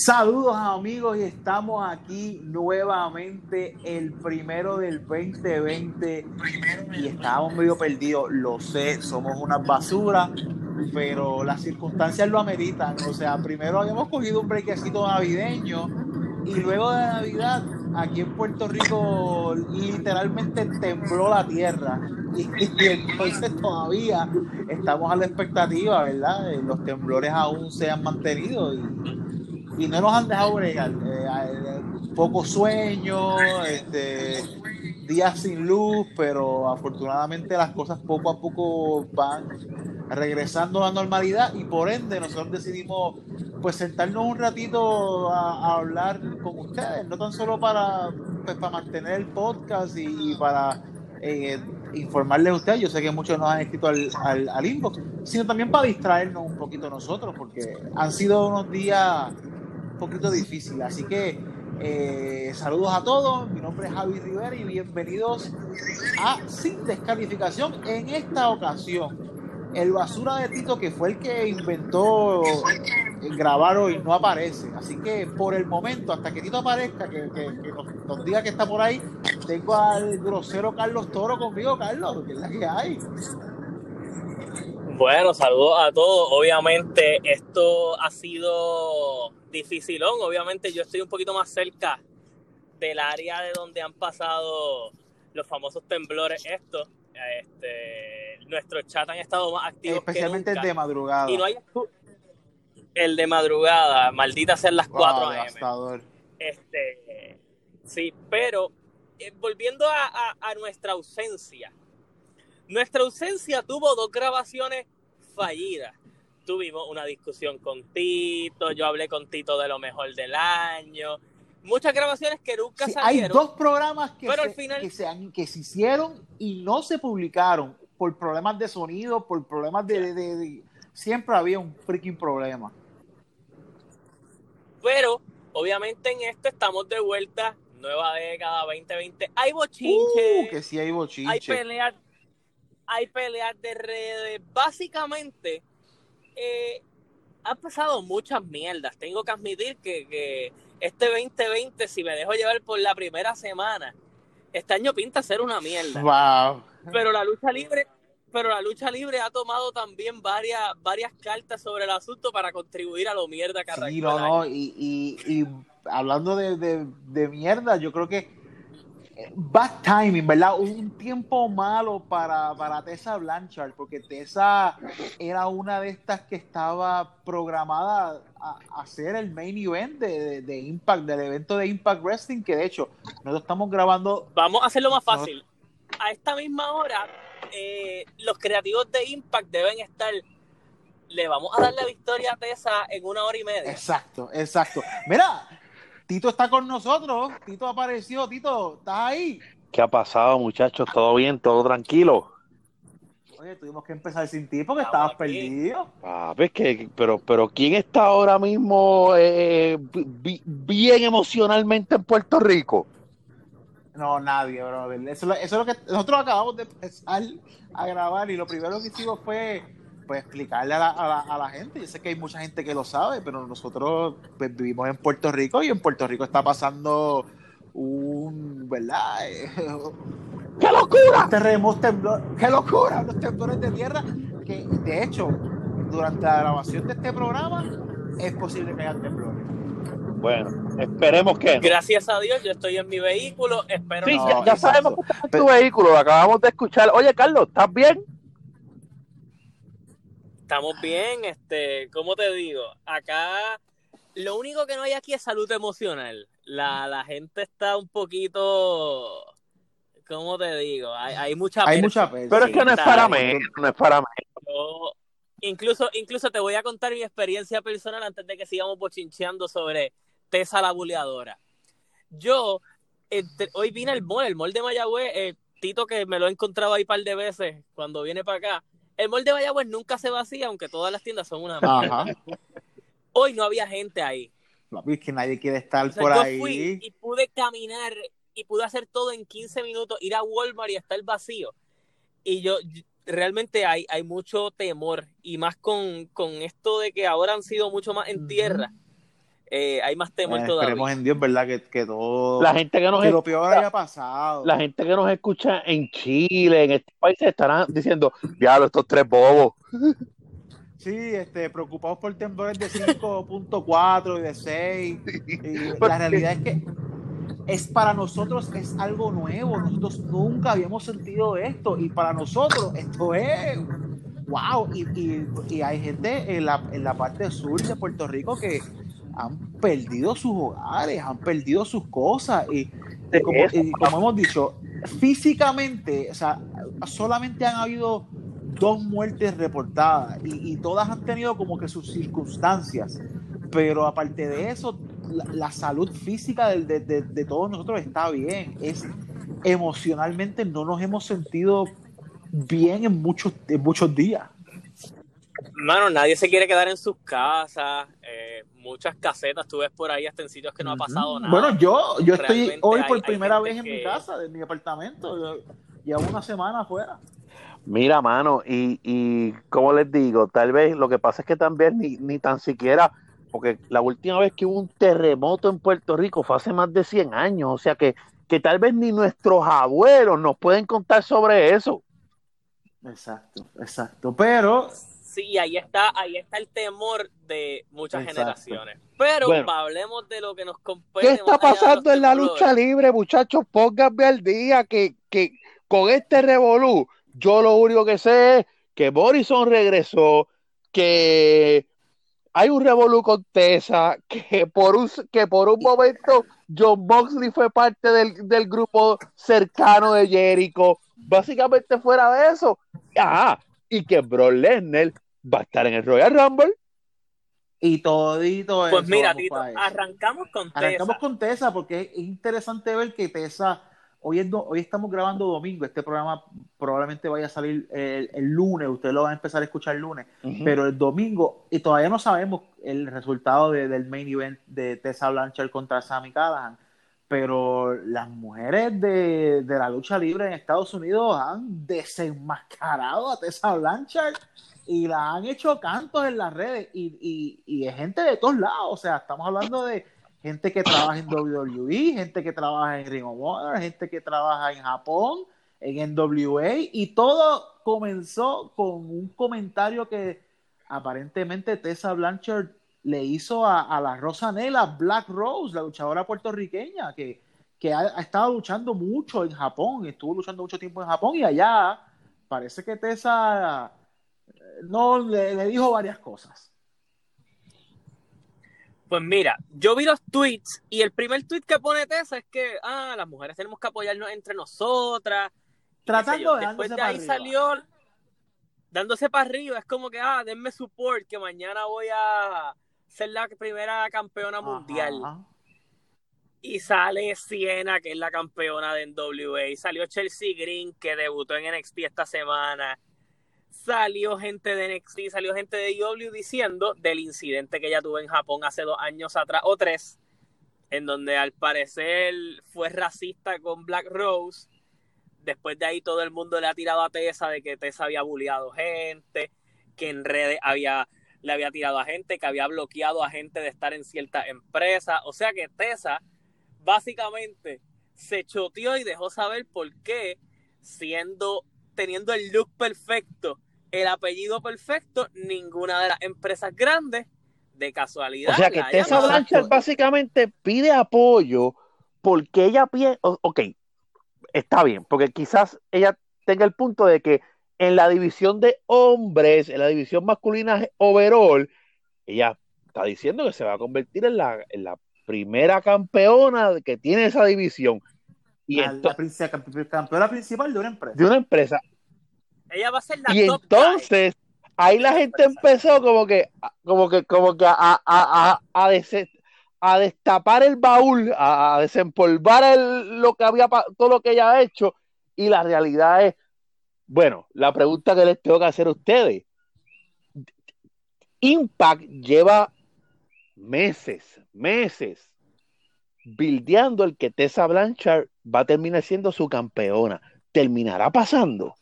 Saludos amigos y estamos aquí nuevamente el primero del 2020 y estábamos medio perdidos, lo sé, somos una basura, pero las circunstancias lo ameritan, o sea, primero habíamos cogido un brequecito navideño y luego de Navidad aquí en Puerto Rico literalmente tembló la tierra. Y, entonces todavía estamos a la expectativa, ¿verdad? Los temblores aún se han mantenido y y no nos han dejado bregar. Eh, poco sueño, este, días sin luz, pero afortunadamente las cosas poco a poco van regresando a la normalidad y por ende nosotros decidimos pues sentarnos un ratito a, hablar con ustedes, no tan solo para, pues, para mantener el podcast y, para eh, informarles a ustedes, yo sé que muchos nos han escrito al, al, al inbox, sino también para distraernos un poquito nosotros, porque han sido unos días poquito difícil. Así que eh, saludos a todos. Mi nombre es Javi Rivera y bienvenidos a Sin Descalificación. En esta ocasión, el basura de Tito, que fue el que inventó grabar hoy, no aparece. Así que por el momento, hasta que Tito aparezca, que, nos, diga que está por ahí, tengo al grosero Carlos Toro conmigo. Carlos, que es la que hay. Bueno, saludos a todos. Obviamente esto ha sido dificilón. Obviamente yo estoy un poquito más cerca del área de donde han pasado los famosos temblores estos. Este, nuestros chat han estado más activos. Especialmente el de madrugada. Y no hay el de madrugada, maldita ser las 4 AM. Este, sí, pero eh, volviendo a, a nuestra ausencia nuestra ausencia tuvo dos grabaciones fallidas. Tuvimos una discusión con Tito, yo hablé con Tito de lo mejor del año. Muchas grabaciones que nunca salieron. Hay dos programas que, se, final... que, se, hicieron y no se publicaron por problemas de sonido, por problemas de, Siempre había un freaking problema. Pero, obviamente en esto estamos de vuelta, nueva década, 2020. Hay bochinche. Uh, que sí hay bochinche. Hay peleas hay peleas de redes. Básicamente, eh, han pasado muchas mierdas. Tengo que admitir que, este 2020, si me dejo llevar por la primera semana, este año pinta ser una mierda. Wow. Pero la lucha libre, pero la lucha libre ha tomado también varias, varias cartas sobre el asunto para contribuir a lo mierda que sí, no, no, y, y, hablando de, de mierda, yo creo que bad timing, ¿verdad? Un tiempo malo para, para Tessa Blanchard, porque Tessa era una de estas que estaba programada a, hacer el main event de, Impact, del evento de Impact Wrestling, que de hecho nosotros estamos grabando. Vamos a hacerlo más fácil. A esta misma hora, eh, los creativos de Impact deben estar. Le vamos a dar la victoria a Tessa en una hora y media. Exacto, exacto. Mira, Tito está con nosotros. Tito apareció. Tito, ¿estás ahí? ¿Qué ha pasado, muchachos? ¿Todo bien? ¿Todo tranquilo? Oye, tuvimos que empezar sin ti porque estabas perdido. Ah, ves que, pero, pero ¿quién está ahora mismo eh, bien emocionalmente en Puerto Rico? No, nadie, bro. Eso, eso es lo que nosotros acabamos de empezar a grabar y lo primero que hicimos fue pues explicarle a la, a, la, gente. Yo sé que hay mucha gente que lo sabe, pero nosotros pues, vivimos en Puerto Rico y en Puerto Rico está pasando un, ¿verdad? ¡Qué locura! Terremotos, temblores, ¡qué locura! Los temblores de tierra que, de hecho, durante la grabación de este programa es posible que haya temblores. Bueno, esperemos que. Gracias a Dios, yo estoy en mi vehículo. Espero sí, ya, sabemos que estás en tu vehículo, acabamos de escuchar. Oye, Carlos, ¿estás bien? Estamos bien, este, ¿cómo te digo? Acá lo único que no hay aquí es salud emocional. La, la gente está un poquito, ¿cómo te digo? Hay, hay mucha Hay mucha Pero es que no es para mí, no es para mí. incluso, incluso te voy a contar mi experiencia personal antes de que sigamos bochincheando sobre Tessa la buleadora. Yo, hoy vine al mall, el mall de Mayagüez, eh, Tito que me lo he encontrado ahí un par de veces cuando viene para acá el mall de Mayagüez nunca se vacía, aunque todas las tiendas son una Ajá. Hoy no había gente ahí. No, es que nadie quiere estar por yo Fui y pude caminar y pude hacer todo en 15 minutos, ir a Walmart y estar vacío. Y yo, realmente hay, hay mucho temor y más con, esto de que ahora han sido mucho más en tierra. Eh, hay más temor todavía. Esperemos en Dios, ¿verdad? Que, todo. La gente que nos lo peor haya pasado. La gente que nos escucha en Chile, en este país, estarán diciendo, diablo, estos tres bobos. Sí, este, preocupados por temblores de 5.4 y de 6. la realidad es que es para nosotros es algo nuevo. Nosotros nunca habíamos sentido esto. Y para nosotros esto es wow. Y, hay gente en la, en la parte sur de Puerto Rico que han perdido sus hogares, han perdido sus cosas. Y, como, hemos dicho, físicamente, o sea, solamente han habido dos muertes reportadas y, todas han tenido como que sus circunstancias. Pero aparte de eso, la, salud física de, de, todos nosotros está bien. Es emocionalmente no nos hemos sentido bien en muchos, en muchos días. Mano, nadie se quiere quedar en sus casas. Eh, muchas casetas tú ves por ahí hasta en sitios que no ha pasado nada. Bueno, yo, yo estoy hoy por primera vez en mi casa, en mi apartamento. Llevo una semana afuera. Mira, mano, y, y como les digo, tal vez lo que pasa es que también ni, ni tan siquiera, porque la última vez que hubo un terremoto en Puerto Rico fue hace más de 100 años, o sea que, que tal vez ni nuestros abuelos nos pueden contar sobre eso. Exacto, exacto, pero Sí, ahí está, ahí está el temor de muchas generaciones. Pero hablemos de lo que nos compete. ¿Qué está pasando en la lucha libre, muchachos? Pónganme al día que, que con este revolú, yo lo único que sé es que Morrison regresó, que hay un revolú con Tessa, que por un, que por un momento John Moxley fue parte del, del grupo cercano de Jericho. Básicamente fuera de eso, ajá, y que Bro Lesnar va a estar en el Royal Rumble. Y todito Pues mira, Tito, arrancamos con Tessa. Arrancamos con Tessa porque es interesante ver que Tessa, hoy, hoy estamos grabando domingo, este programa probablemente vaya a salir el, lunes, ustedes lo van a empezar a escuchar el lunes, pero el domingo, y todavía no sabemos el resultado del main event de Tessa Blanchard contra Sammy Callahan, pero las mujeres de, la lucha libre en Estados Unidos han desenmascarado a Tessa Blanchard y la han hecho cantos en las redes y, y, y es gente de todos lados, o sea, estamos hablando de gente que trabaja en WWE, gente que trabaja en Ring of Honor, gente que trabaja en Japón, en NWA y todo comenzó con un comentario que aparentemente Tessa Blanchard le hizo a, la Rosa Nela, Black Rose, la luchadora puertorriqueña, que, ha, estado luchando mucho en Japón, estuvo luchando mucho tiempo en Japón y allá parece que Tessa eh, no le, dijo varias cosas. Pues mira, yo vi los tweets y el primer tweet que pone Tessa es que, ah, las mujeres tenemos que apoyarnos entre nosotras. Tratando de Después de ahí salió dándose para arriba. Es como que, ah, denme support, que mañana voy a, ser la primera campeona mundial. Y sale Siena, que es la campeona de NWA. Salió Chelsea Green, que debutó en NXT esta semana. Salió gente de NXT, salió gente de IW diciendo del incidente que ella tuvo en Japón hace dos años atrás o tres, en donde al parecer fue racista con Black Rose. Después de ahí todo el mundo le ha tirado a Tessa de que Tessa había bulleado gente, que en redes había le había tirado a gente, que había bloqueado a gente de estar en cierta empresa. O sea que Tessa básicamente se choteó y dejó saber por qué, siendo, teniendo el look perfecto, el apellido perfecto, ninguna de las empresas grandes, de casualidad. O sea que Tessa Blanchard básicamente pide apoyo porque ella pide, ok, está bien, porque quizás ella tenga el punto de que en la división de hombres, en la división masculina overall, ella está diciendo que se va a convertir en la, en la primera campeona que tiene esa división. Y la, campeona principal de una empresa. De una empresa. Ella va a ser la Y entonces, ahí la gente empezó como que, como que, como que a, a, a, a, destapar el baúl, a, desempolvar lo que había, todo lo que ella ha hecho, y la realidad es bueno, la pregunta que les tengo que hacer a ustedes. Impact lleva meses, meses, bildeando el que Tessa Blanchard va a terminar siendo su campeona. ¿Terminará pasando?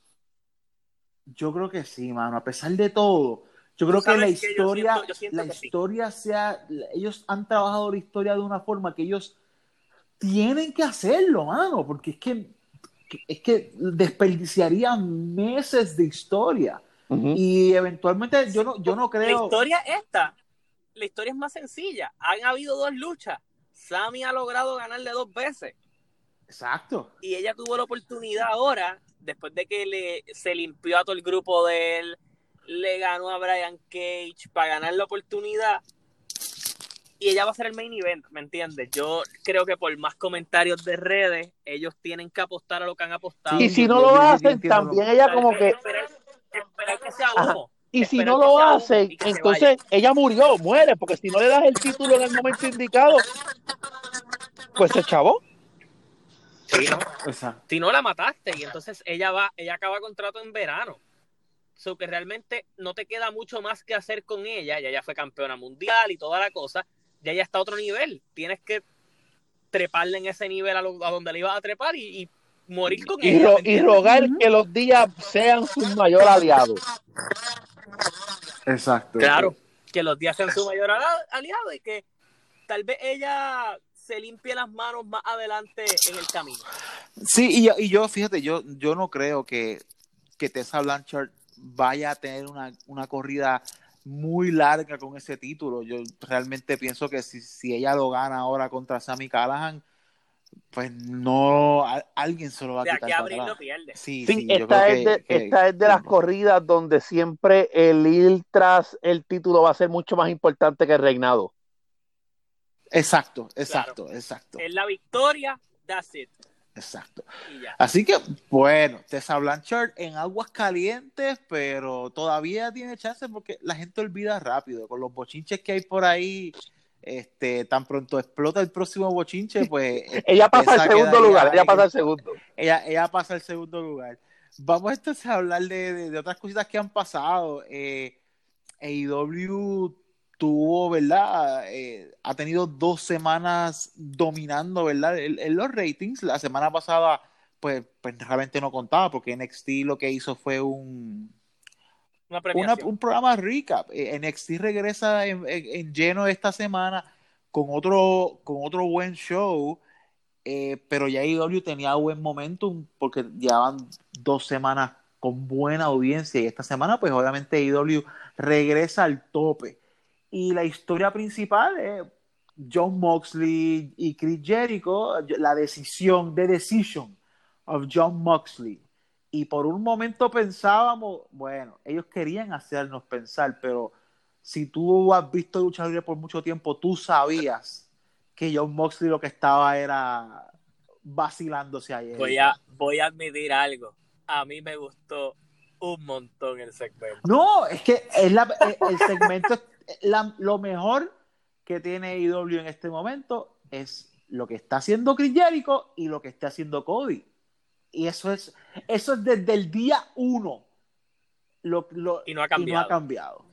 Yo creo que sí, mano. A pesar de todo, Yo creo que la historia, la historia sea, ellos han trabajado la historia de una forma que ellos tienen que hacerlo, mano, porque es que, es que desperdiciarían meses de historia. Y eventualmente yo no, yo no creo. La historia esta, la historia es más sencilla. Han habido dos luchas. Sammy ha logrado ganarle dos veces. Exacto. Y ella tuvo la oportunidad ahora, después de que le, se limpió a todo el grupo de él, le ganó a Brian Cage para ganar la oportunidad. Y ella va a ser el main event, ¿me entiendes? Yo creo que por más comentarios de redes, ellos tienen que apostar a lo que han apostado. Y si no lo hacen, también ella como que... Y si no lo hacen, entonces ella murió, muere, porque si no le das el título en el momento indicado, pues se chavó. Si no la mataste y entonces ella va, ella acaba contrato en verano. So que realmente no te queda mucho más que hacer con ella. Ya ella fue campeona mundial y toda la cosa. Ya ella está a otro nivel. Tienes que treparle en ese nivel a, donde le ibas a trepar y, morir con y ella. y rogar que los días sean su mayor aliado. Exacto. Claro, que los días sean su mayor aliado y que tal vez ella se limpie las manos más adelante en el camino. Sí, y, yo, fíjate, yo, yo no creo que, que Tessa Blanchard vaya a tener una, corrida muy larga con ese título. Yo realmente pienso que si, si ella lo gana ahora contra Sammy Callahan, pues no, alguien se lo va a quitar. Sí, sí, esta, es de, esta es de las corridas donde siempre el ir tras el título va a ser mucho más importante que el reinado. Exacto, exacto, exacto. En la victoria, that's it. Exacto. Así que, bueno, Tessa Blanchard en aguas calientes, pero todavía tiene chance porque la gente olvida rápido. Con los bochinches que hay por ahí, este, tan pronto explota el próximo bochinche, pues. ella pasa al segundo lugar, ella pasa al segundo. Ella, ella pasa al segundo lugar. Vamos entonces a hablar de, otras cositas que han pasado. Eh, AEW tuvo, ¿verdad? Eh, ha tenido dos semanas dominando, ¿verdad? En, los ratings. La semana pasada, pues, pues, realmente no contaba porque NXT lo que hizo fue un, un programa recap. Eh, NXT regresa en, lleno esta semana con otro, con otro buen show. Eh, pero ya IW tenía buen momentum porque llevaban dos semanas con buena audiencia y esta semana pues obviamente IW regresa al tope y la historia principal es John Moxley y Chris Jericho, la decisión, the decision of John Moxley. Y por un momento pensábamos, bueno, ellos querían hacernos pensar, pero si tú has visto lucha libre por mucho tiempo, tú sabías que John Moxley lo que estaba era vacilándose ayer. Voy a, voy a admitir algo. A mí me gustó un montón el segmento. No, es que es la, el segmento lo mejor que tiene IW en este momento es lo que está haciendo Chris Jericho y lo que está haciendo Cody. Y eso es, eso es desde el día uno. Lo, y, no ha cambiado.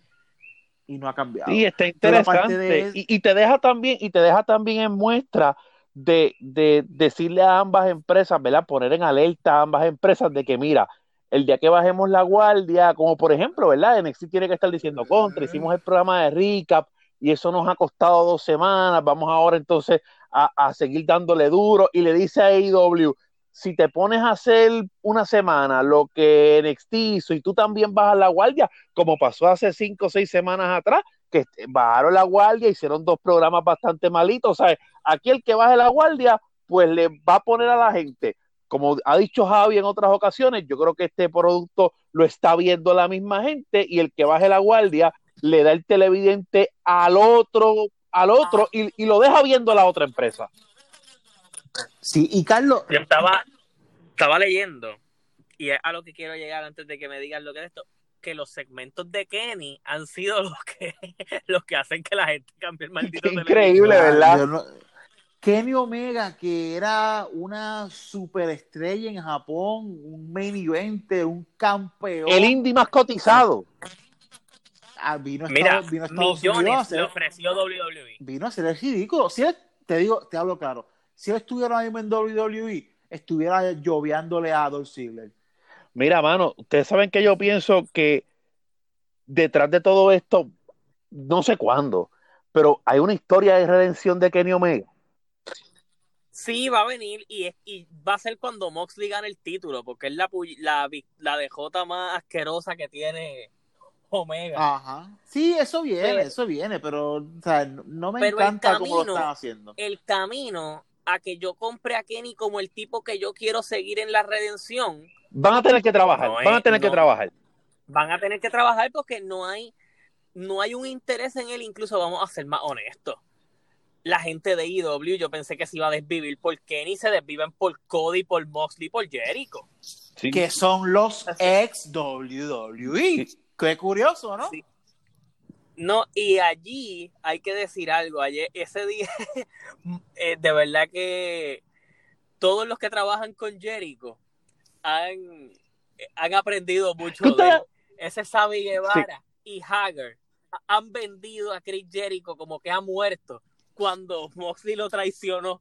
y no ha cambiado. Y está interesante. Y, te deja también, y te deja también en muestra de, de decirle a ambas empresas, ¿verdad? Poner en alerta a ambas empresas de que, mira, el día que bajemos la guardia, como por ejemplo, ¿verdad? NXT tiene que estar diciendo contra, hicimos el programa de recap y eso nos ha costado dos semanas, vamos ahora entonces a, seguir dándole duro y le dice a AEW, si te pones a hacer una semana lo que NXT hizo y tú también bajas la guardia, como pasó hace cinco o seis semanas atrás, que bajaron la guardia, hicieron dos programas bastante malitos, o sea, aquí el que baje la guardia, pues le va a poner a la gente como ha dicho Javi en otras ocasiones, yo creo que este producto lo está viendo la misma gente y el que baje la guardia le da el televidente al otro, al otro y, lo deja viendo a la otra empresa. Sí, y Carlos. Yo estaba, estaba leyendo, y es a lo que quiero llegar antes de que me digan lo que es esto, que los segmentos de Kenny han sido los que, los que hacen que la gente cambie el maldito Increíble, ¿verdad? Kenny Omega, que era una superestrella en Japón, un main event, un campeón. El indie más cotizado. Ah, vino Mira, vino a millones le ofreció WWE. Vino a ser el ridículo. Si te digo, te hablo claro, si él estuviera mismo en WWE, estuviera lloviándole a Adolf Ziggler. Mira, mano, ustedes saben que yo pienso que detrás de todo esto, no sé cuándo, pero hay una historia de redención de Kenny Omega. Sí, va a venir y, y va a ser cuando Moxley gane el título, porque es la, la, la DJ más asquerosa que tiene Omega. Ajá. Sí, eso viene, eso viene, pero o sea, no me encanta cómo lo están haciendo. El camino a que yo compre a Kenny como el tipo que yo quiero seguir en la redención. Van a tener que trabajar, van a tener que trabajar. Van a tener que trabajar porque no hay, no hay un interés en él, incluso vamos a ser más honestos la gente de IW, yo pensé que se iba a desvivir por Kenny, se desviven por Cody, por Moxley, por Jericho. Que son los ex WWE. Qué curioso, ¿no? No, y allí hay que decir algo. Ayer, ese día, eh, de verdad que todos los que trabajan con Jericho han, han aprendido mucho de ese Sammy Guevara y Hager han vendido a Chris Jericho como que ha muerto cuando Moxley lo traicionó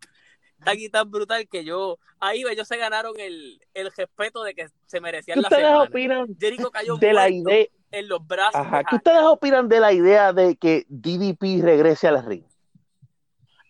tan y tan brutal que yo ahí ellos se ganaron el, el respeto de que se merecían la semana. opinan Jericho cayó de la idea en los brazos Ajá. ¿Qué ustedes opinan de la idea de que DDP regrese al ring?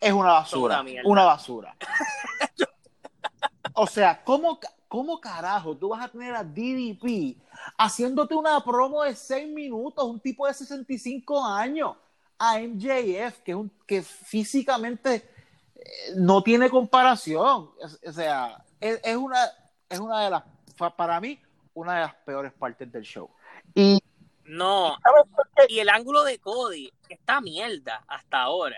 Es una basura, una basura. o sea, ¿cómo, ¿cómo carajo tú vas a tener a DDP haciéndote una promo de 6 minutos, un tipo de 65 años? A MJF, que, un, que físicamente eh, no tiene comparación. O sea, es, una, es una de las, para mí, una de las peores partes del show. Y no, y el ángulo de Cody está mierda hasta ahora.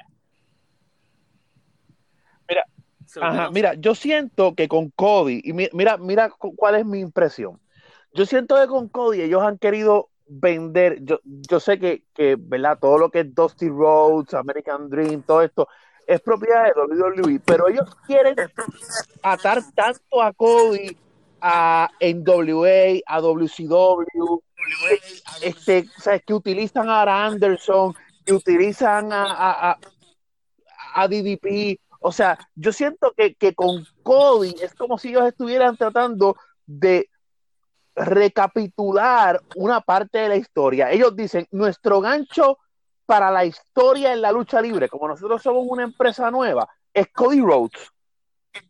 Mira, mira, yo siento que con Cody, y mira, mira cuál es mi impresión. Yo siento que con Cody ellos han querido vender, yo, yo sé que, que, ¿verdad? Todo lo que es Dusty Roads, American Dream, todo esto es propiedad de WWE, pero ellos quieren atar tanto a Cody, a NWA, a WCW, este, ¿sabes? que utilizan a Anderson, que utilizan a, a, a, DDP, o sea, yo siento que, que con Cody es como si ellos estuvieran tratando de recapitular una parte de la historia. Ellos dicen, nuestro gancho para la historia en la lucha libre, como nosotros somos una empresa nueva, es Cody Rhodes.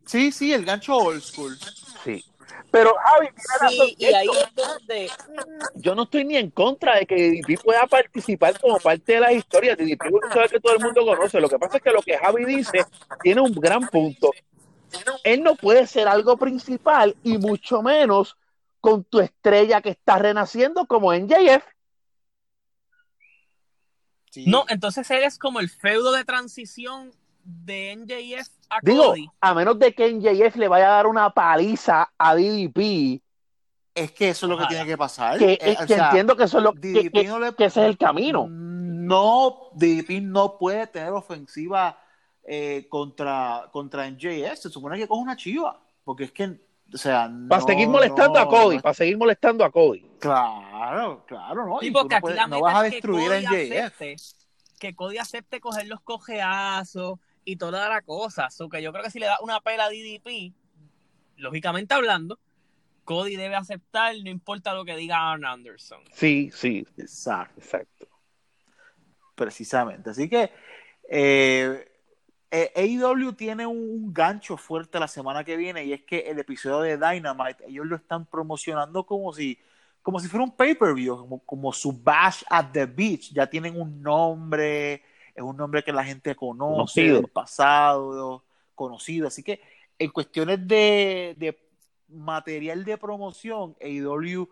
Sí, sí, el gancho old school. Sí. Pero Javi, y ahí yo no estoy ni en contra de que DDP pueda participar como parte de las historias. DDP es que todo el mundo conoce. Lo que pasa es que lo que Javi dice tiene un gran punto. Él no puede ser algo principal y mucho menos con tu estrella que está renaciendo como NJF. No, entonces eres como el feudo de transición de NJF a Digo, a menos de que NJF le vaya a dar una paliza a DDP. Es que eso es lo que tiene que pasar. Que, eh, entiendo que eso es lo que, ese es el camino. No, DDP no puede tener ofensiva eh, contra, contra NJF. Se supone que coge una chiva. Porque es que o sea, para seguir molestando a Cody, para seguir molestando a Cody. Claro, claro, ¿no? y no, vas a destruir a MJF. que Cody acepte coger los cojeazos y toda la cosa. So que yo creo que si le da una pela a DDP, lógicamente hablando, Cody debe aceptar, no importa lo que diga Arn Anderson. Sí, sí, exacto. exacto. Precisamente. Así que eh, eh, AEW tiene un gancho fuerte la semana que viene y es que el episodio de Dynamite ellos lo están promocionando como si como si fuera un pay-per-view, como, su Bash at the Beach. Ya tienen un nombre, es un nombre que la gente conoce del pasado, conocido. Así que en cuestiones de, material de promoción, AEW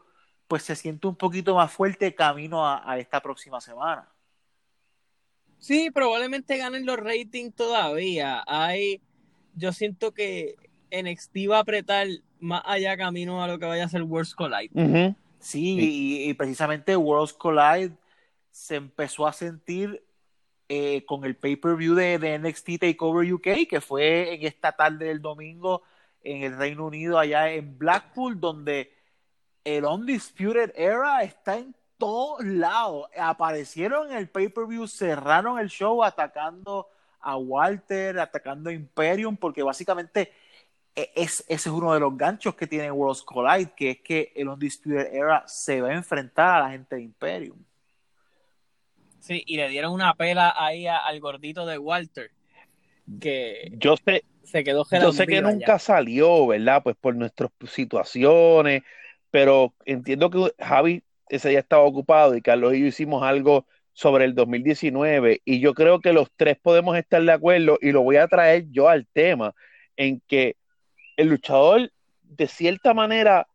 pues se siente un poquito más fuerte camino a esta próxima semana. Sí, probablemente ganen los ratings todavía. Hay, yo siento que NXT va a apretar más allá camino a lo que vaya a ser Worlds Collide. Sí, Y, precisamente Worlds Collide se empezó a sentir eh, con el pay-per-view de, de, NXT Takeover UK, que fue en esta tarde del domingo en el Reino Unido, allá en Blackpool, donde el Undisputed Era está en todos lados. Aparecieron en el pay-per-view, cerraron el show atacando a Walter, atacando a Imperium, porque básicamente e, es, ese es uno de los ganchos que tiene Worlds Collide, que es que el Undisputed Era se va a enfrentar a la gente de Imperium. Sí, y le dieron una pela ahí al gordito de Walter. Que yo sé, se quedó Yo sé que nunca salió, ¿verdad? Pues por nuestras situaciones, pero entiendo que Javi ese día estaba ocupado y Carlos y yo hicimos algo sobre el 2019 y yo creo que los tres podemos estar de acuerdo y lo voy a traer yo al tema en que el luchador de cierta manera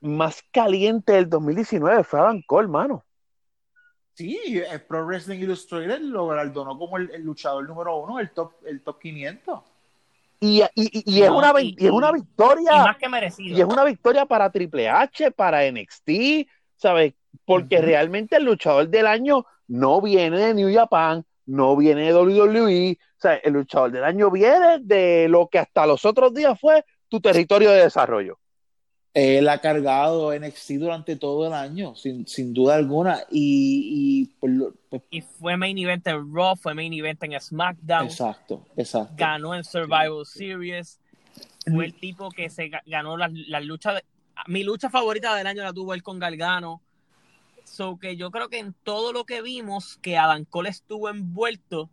más caliente del 2019 fue Adam Cole, mano. Sí, el Pro Wrestling Illustrated lo galardonó como el, luchador número uno, el top, el top 500. Y, y, es, una, y, es una victoria. más que merecido. Y es una victoria para Triple H, para NXT, ¿sabes? Porque realmente el luchador del año no viene de New Japan, no viene de WWE. O sea, el luchador del año viene de lo que hasta los otros días fue tu territorio de desarrollo. Él ha cargado NXT durante todo el año, sin, sin duda alguna. Y, y, pues, pues y, fue main event en Raw, fue main event en SmackDown. Exacto, exacto. Ganó en Survival Series. Fue el tipo que se ganó la, la lucha. mi lucha favorita del año la tuvo él con Galgano. So que yo creo que en todo lo que vimos que Adam Cole estuvo envuelto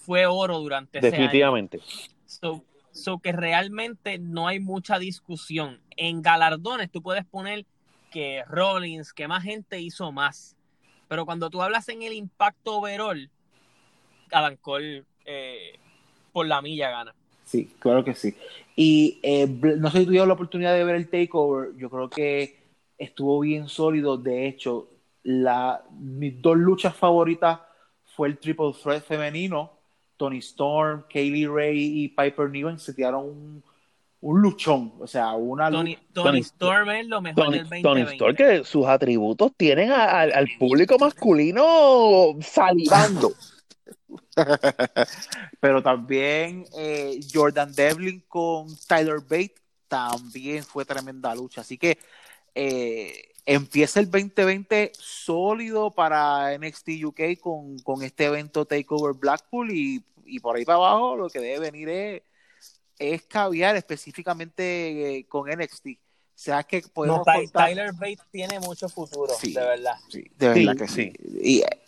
fue oro durante Definitivamente. ese año. So, So que realmente no hay mucha discusión. En galardones tú puedes poner que Rollins, que más gente hizo más. Pero cuando tú hablas en el impacto overall, Adam Cole eh, por la milla gana. Sí, claro que sí. Y eh, no sé si tuvieron la oportunidad de ver el takeover. Yo creo que estuvo bien sólido. De hecho, la, mis dos luchas favoritas fue el triple threat femenino Tony Storm, Kaylee Ray y Piper Niven se tiraron un, un luchón. O sea, una Tony, Tony, Storm es lo mejor del 2020. Tony Storm, que sus atributos tienen al público masculino salivando. Pero también eh, Jordan Devlin con Tyler Bate también fue tremenda lucha. Así que eh, empieza el 2020 sólido para NXT UK con, con este evento Takeover Blackpool y y por ahí para abajo lo que debe venir es, es caviar específicamente eh, con NXT. O sea que podemos Tyler Bates tiene mucho futuro, de verdad. Sí, de verdad que sí. Y eh,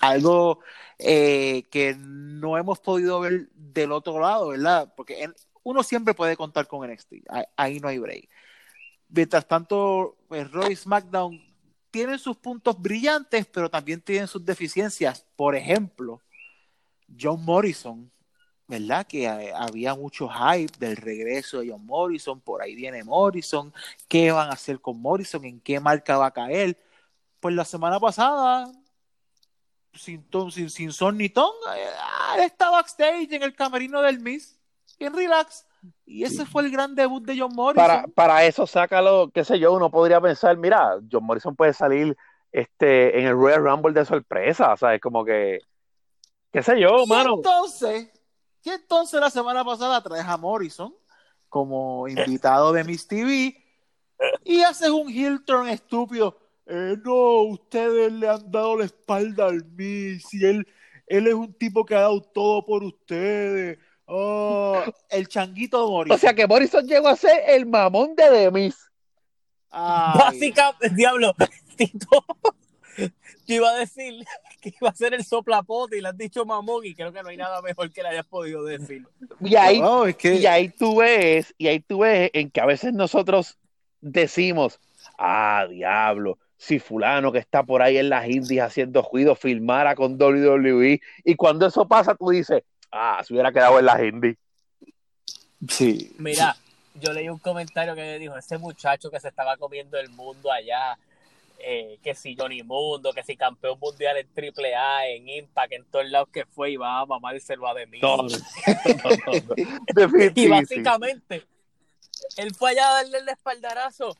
algo eh, que no hemos podido ver del otro lado, ¿verdad? Porque uno siempre puede contar con NXT. Ahí, no hay break. Mientras tanto, pues, Roy SmackDown tienen sus puntos brillantes, pero también tienen sus deficiencias. Por ejemplo, John Morrison, ¿verdad? Que eh, había mucho hype del regreso de John Morrison, por ahí viene Morrison, ¿qué van a hacer con Morrison? ¿En qué marca va a caer? Pues la semana pasada, sin, sin, sin son ni ton, eh, está backstage en el camerino del Miss, bien relax. Y ese fue el gran debut de John Morrison. Para, para eso, sácalo, qué sé yo, uno podría pensar, mira, John Morrison puede salir este, en el Royal Rumble de sorpresa, ¿sabes? Como que qué sé yo, y mano. Entonces, y entonces la semana pasada traes a Morrison como invitado de Miss TV y haces un heel turn estúpido. Eh, no, ustedes le han dado la espalda al Miss y él, él es un tipo que ha dado todo por ustedes. Oh, el changuito de Morrison. O sea que Morrison llegó a ser el mamón de The Miss. Básicamente, diablo, Tito, te iba a decir que iba a ser el soplapote y le has dicho mamón y creo que no hay nada mejor que le hayas podido decir. Y ahí, y ahí tú ves, y ahí tú ves en que a veces nosotros decimos, ah, diablo, si fulano que está por ahí en las indies haciendo ruido filmara con WWE, y cuando eso pasa tú dices, ah, se hubiera quedado en las indies. Sí. Mira, yo leí un comentario que dijo, ese muchacho que se estaba comiendo el mundo allá, eh, que si Johnny Mundo, que si campeón mundial en AAA, en Impact, en todos lados que fue, y va a mamárselo a de mí. y básicamente, él fue allá a darle el espaldarazo.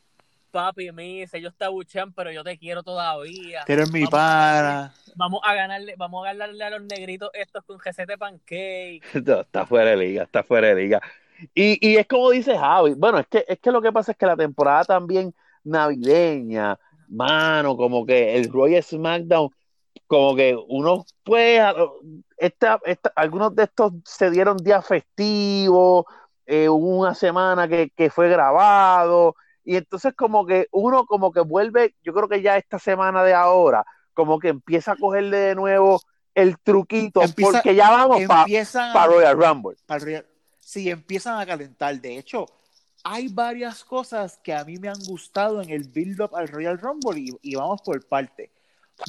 Papi, me dice, yo está buchan, pero yo te quiero todavía. Eres mi para. Vamos a ganarle, vamos a ganarle a los negritos estos con de pancake. está fuera de liga, está fuera de liga. Y, y es como dice Javi, bueno, es que, es que lo que pasa es que la temporada también navideña, mano, como que el Royal SmackDown, como que uno pues, esta, algunos de estos se dieron días festivos, eh, una semana que, que, fue grabado, y entonces como que uno como que vuelve, yo creo que ya esta semana de ahora, como que empieza a cogerle de nuevo el truquito, porque ya vamos para Royal Rumble. sí, empiezan a calentar. De hecho, hay varias cosas que a mí me han gustado en el build-up al Royal Rumble y, vamos por parte.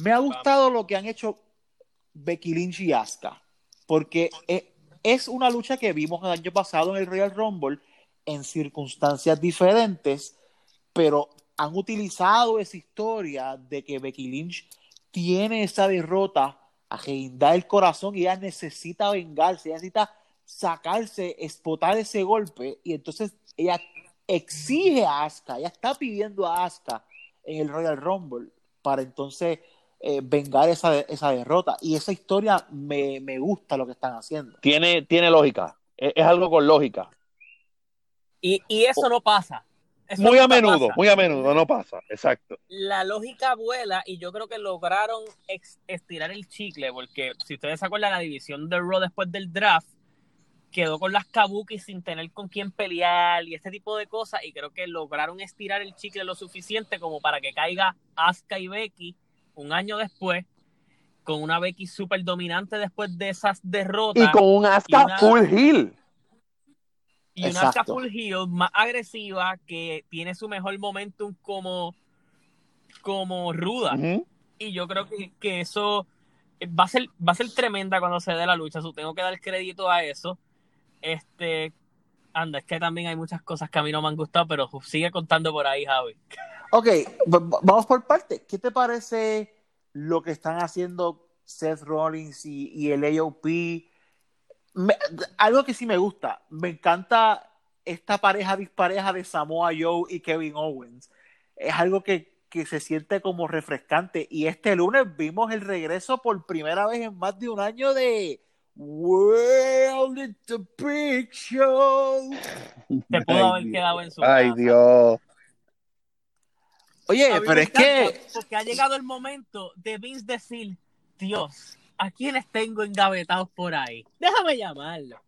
Me ha gustado lo que han hecho Becky Lynch y Asuka, porque e, es una lucha que vimos el año pasado en el Royal Rumble en circunstancias diferentes, pero han utilizado esa historia de que Becky Lynch tiene esa derrota a da el corazón y ella necesita vengarse, ella necesita sacarse, explotar ese golpe y entonces ella exige a Asuka, ella está pidiendo a Asuka en el Royal Rumble para entonces eh, vengar esa, esa derrota. Y esa historia me, gusta lo que están haciendo. Tiene, tiene lógica, es, es algo con lógica. Y, y eso no pasa muy a menudo, muy a menudo, no pasa, exacto. La lógica vuela y yo creo que lograron estirar el chicle, porque si ustedes se acuerdan, la división de Raw después del draft quedó con las Kabuki sin tener con quién pelear y este tipo de cosas, y creo que lograron estirar el chicle lo suficiente como para que caiga Asuka y Becky un año después, con una Becky súper dominante después de esas derrotas. Y con un Asuka full heel y una full heel más agresiva que tiene su mejor momentum como, como ruda. Y yo creo que, que, eso va a, ser, va a ser tremenda cuando se dé la lucha. So, tengo que dar crédito a eso. Este, anda, es que también hay muchas cosas que a mí no me han gustado, pero sigue contando por ahí, Javi. Ok, vamos por parte. ¿Qué te parece lo que están haciendo Seth Rollins y, y el AOP? Algo que sí me gusta, me encanta esta pareja dispareja de Samoa Joe y Kevin Owens. Es algo que, se siente como refrescante. Y este lunes vimos el regreso por primera vez en más de un año de World in the Big Show. Te pudo haber quedado en su. Ay, Dios. Oye, pero es que. Porque ha llegado el momento de Vince decir: Dios, ¿a quiénes tengo engavetados por ahí? Déjame llamarlo.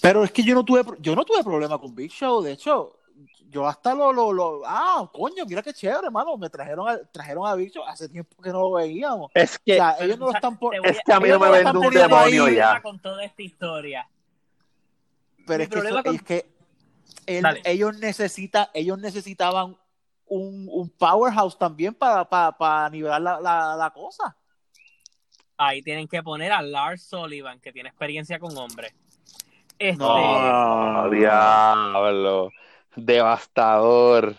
Pero es que yo no tuve, yo no tuve problema con Big Show, de hecho, yo hasta lo, lo, lo ah, coño, mira qué chévere, hermano, me trajeron a, trajeron a Big Show, hace tiempo que no lo veíamos. Es que, ellos no lo están por, es que a mí no me venden un demonio ya. Con toda esta historia. Pero es que, es que ellos necesita, ellos necesitaban un, un powerhouse también para, para, para nivelar la, la, la cosa ahí tienen que poner a Lars Sullivan, que tiene experiencia con hombres. Este... No, diablo. Devastador.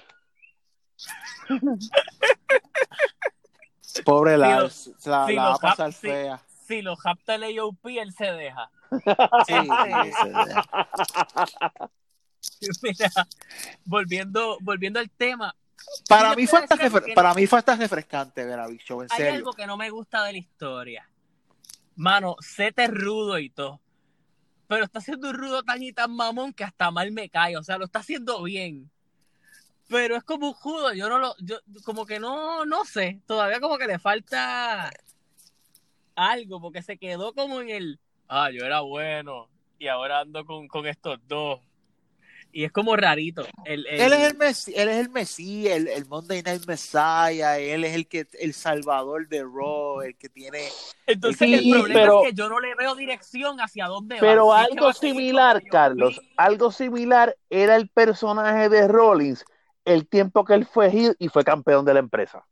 Pobre Lars, la, va a pasar fea. Si, lo japta el AOP, él se deja. Sí, se deja. Mira, volviendo, volviendo al tema, para mí, fue hasta para mí fue refrescante ver a Big Show, en Hay algo que no me gusta de la historia. Mano, sete rudo y todo. Pero está haciendo un rudo tan y tan mamón que hasta mal me cae. O sea, lo está haciendo bien. Pero es como un judo. Yo no lo. Yo, como que no, no sé. Todavía como que le falta algo. Porque se quedó como en el. Ah, yo era bueno. Y ahora ando con, con estos dos y es como rarito. Él es el Messi, él es el Messi, el, el, Monday Night Messiah, él es el que el salvador de Raw, el que tiene Entonces el, problema es que yo no le veo dirección hacia dónde pero va. Pero algo similar, Carlos, algo similar era el personaje de Rollins el tiempo que él fue heel y fue campeón de la empresa.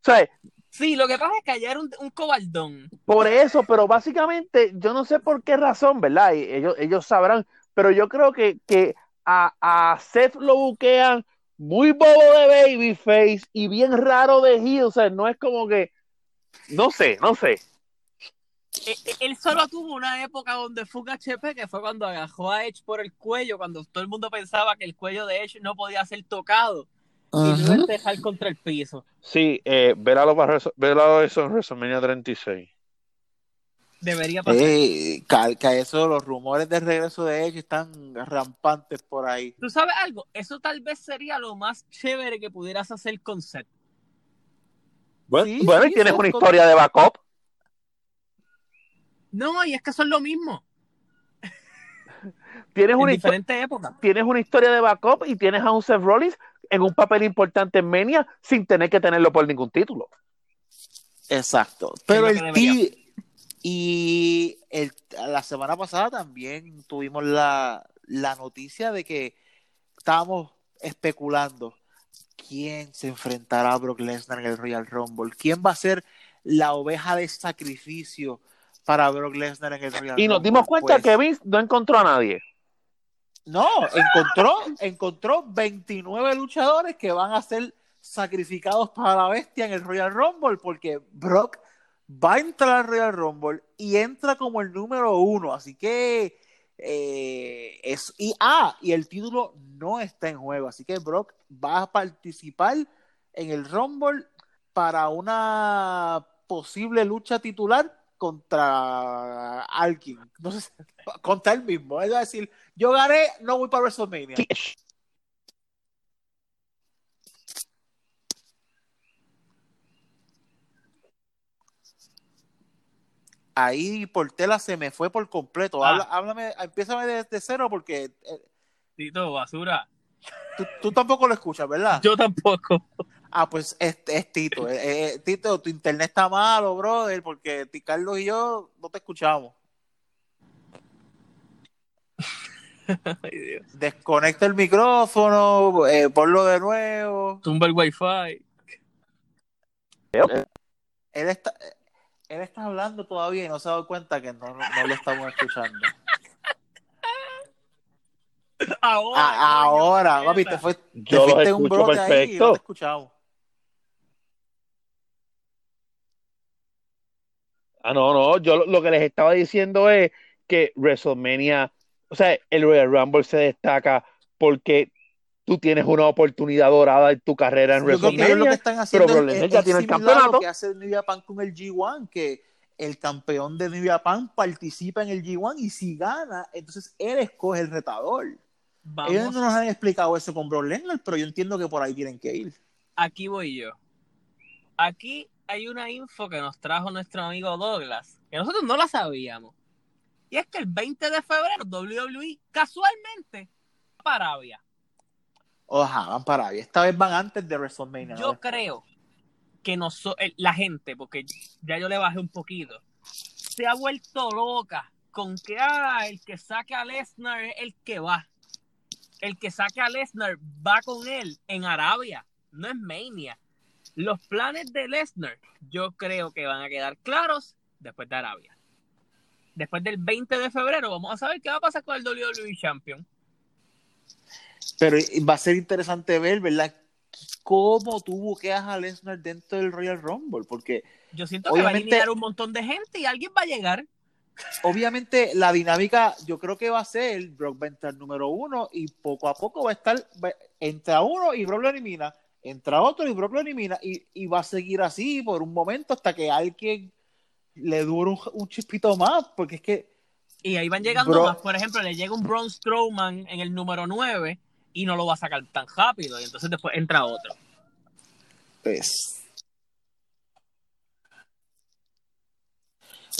¿Sabes? Sí, lo que pasa es que ayer era un, un, cobardón. Por eso, pero básicamente, yo no sé por qué razón, ¿verdad? ellos, ellos sabrán, pero yo creo que, que a, Seth lo buquean muy bobo de babyface y bien raro de heel, o sea, no es como que, no sé, no sé. E, e, él solo tuvo una época donde fue un HP que fue cuando agarró a Edge por el cuello, cuando todo el mundo pensaba que el cuello de Edge no podía ser tocado y no dejar contra el piso. Sí, eh, veralo, eso en WrestleMania 36. Debería pasar. que, eso, los rumores de regreso de ellos están rampantes por ahí. ¿Tú sabes algo? Eso tal vez sería lo más chévere que pudieras hacer con Seth. Bueno, y tienes una historia de backup. No, y es que son lo mismo. tienes en una diferente época. Tienes una historia de backup y tienes a un Seth Rollins en un papel importante en Menia sin tener que tenerlo por ningún título. Exacto. Pero el T y el, la semana pasada también tuvimos la, la noticia de que estábamos especulando quién se enfrentará a Brock Lesnar en el Royal Rumble, quién va a ser la oveja de sacrificio para Brock Lesnar en el Royal Rumble. Y nos dimos cuenta pues que Vince no encontró a nadie. No, encontró, encontró 29 luchadores que van a ser sacrificados para la bestia en el Royal Rumble, porque Brock va a entrar al Royal Rumble y entra como el número uno. Así que eh, es, y, ah, y el título no está en juego. Así que Brock va a participar en el Rumble para una posible lucha titular contra alguien. No sé, contra él mismo. Es decir, yo gané, no voy para WrestleMania. Ahí Portela se me fue por completo. Ah. háblame, empiézame desde cero porque. Eh, Tito, basura. Tú, tampoco lo escuchas, ¿verdad? Yo tampoco. Ah, pues es, es Tito. Eh, eh, Tito, tu internet está malo, brother, porque Carlos y yo no te escuchamos. Desconecta el micrófono, ponlo de nuevo. Tumba el wifi. Él está, él está hablando todavía y no se ha dado cuenta que no, no, lo estamos escuchando. Ahora, ah, ahora, papi, te, fue, te fuiste un brote perfecto. ahí y no te escuchamos. Ah, no, no, yo lo que les estaba diciendo es que WrestleMania, o sea, el Royal Rumble se destaca porque tú tienes una oportunidad dorada en tu carrera en WrestleMania. lo que están haciendo es, ya tiene el campeonato. que hace New Japan con el G1, que el campeón de New Japan participa en el G1 y si gana, entonces él escoge el retador. Ellos no nos han explicado eso con Brock Lesnar, pero yo entiendo que por ahí tienen que ir. Aquí voy yo. Aquí hay una info que nos trajo nuestro amigo Douglas, que nosotros no la sabíamos. Y es que el 20 de febrero WWE casualmente para Arabia Ojalá, van para ahí. Esta vez van antes de WrestleMania. Yo creo que no la gente, porque ya yo le bajé un poquito, se ha vuelto loca con que ah, el que saque a Lesnar es el que va. El que saque a Lesnar va con él en Arabia, no es Mania. Los planes de Lesnar yo creo que van a quedar claros después de Arabia. Después del 20 de febrero vamos a saber qué va a pasar con el WWE Champion. Pero va a ser interesante ver, ¿verdad? Cómo tú buqueas a Lesnar dentro del Royal Rumble, porque... Yo siento que va a llegar un montón de gente y alguien va a llegar. Obviamente la dinámica yo creo que va a ser Brock va a entrar número uno y poco a poco va a estar, entra uno y Brock lo elimina, entra otro y Brock lo elimina y, va a seguir así por un momento hasta que alguien le dure un, chispito más, porque es que... Y ahí van llegando más, por ejemplo, le llega un Braun Strowman en el número 9 y no lo va a sacar tan rápido. Y entonces después entra otro. Pues.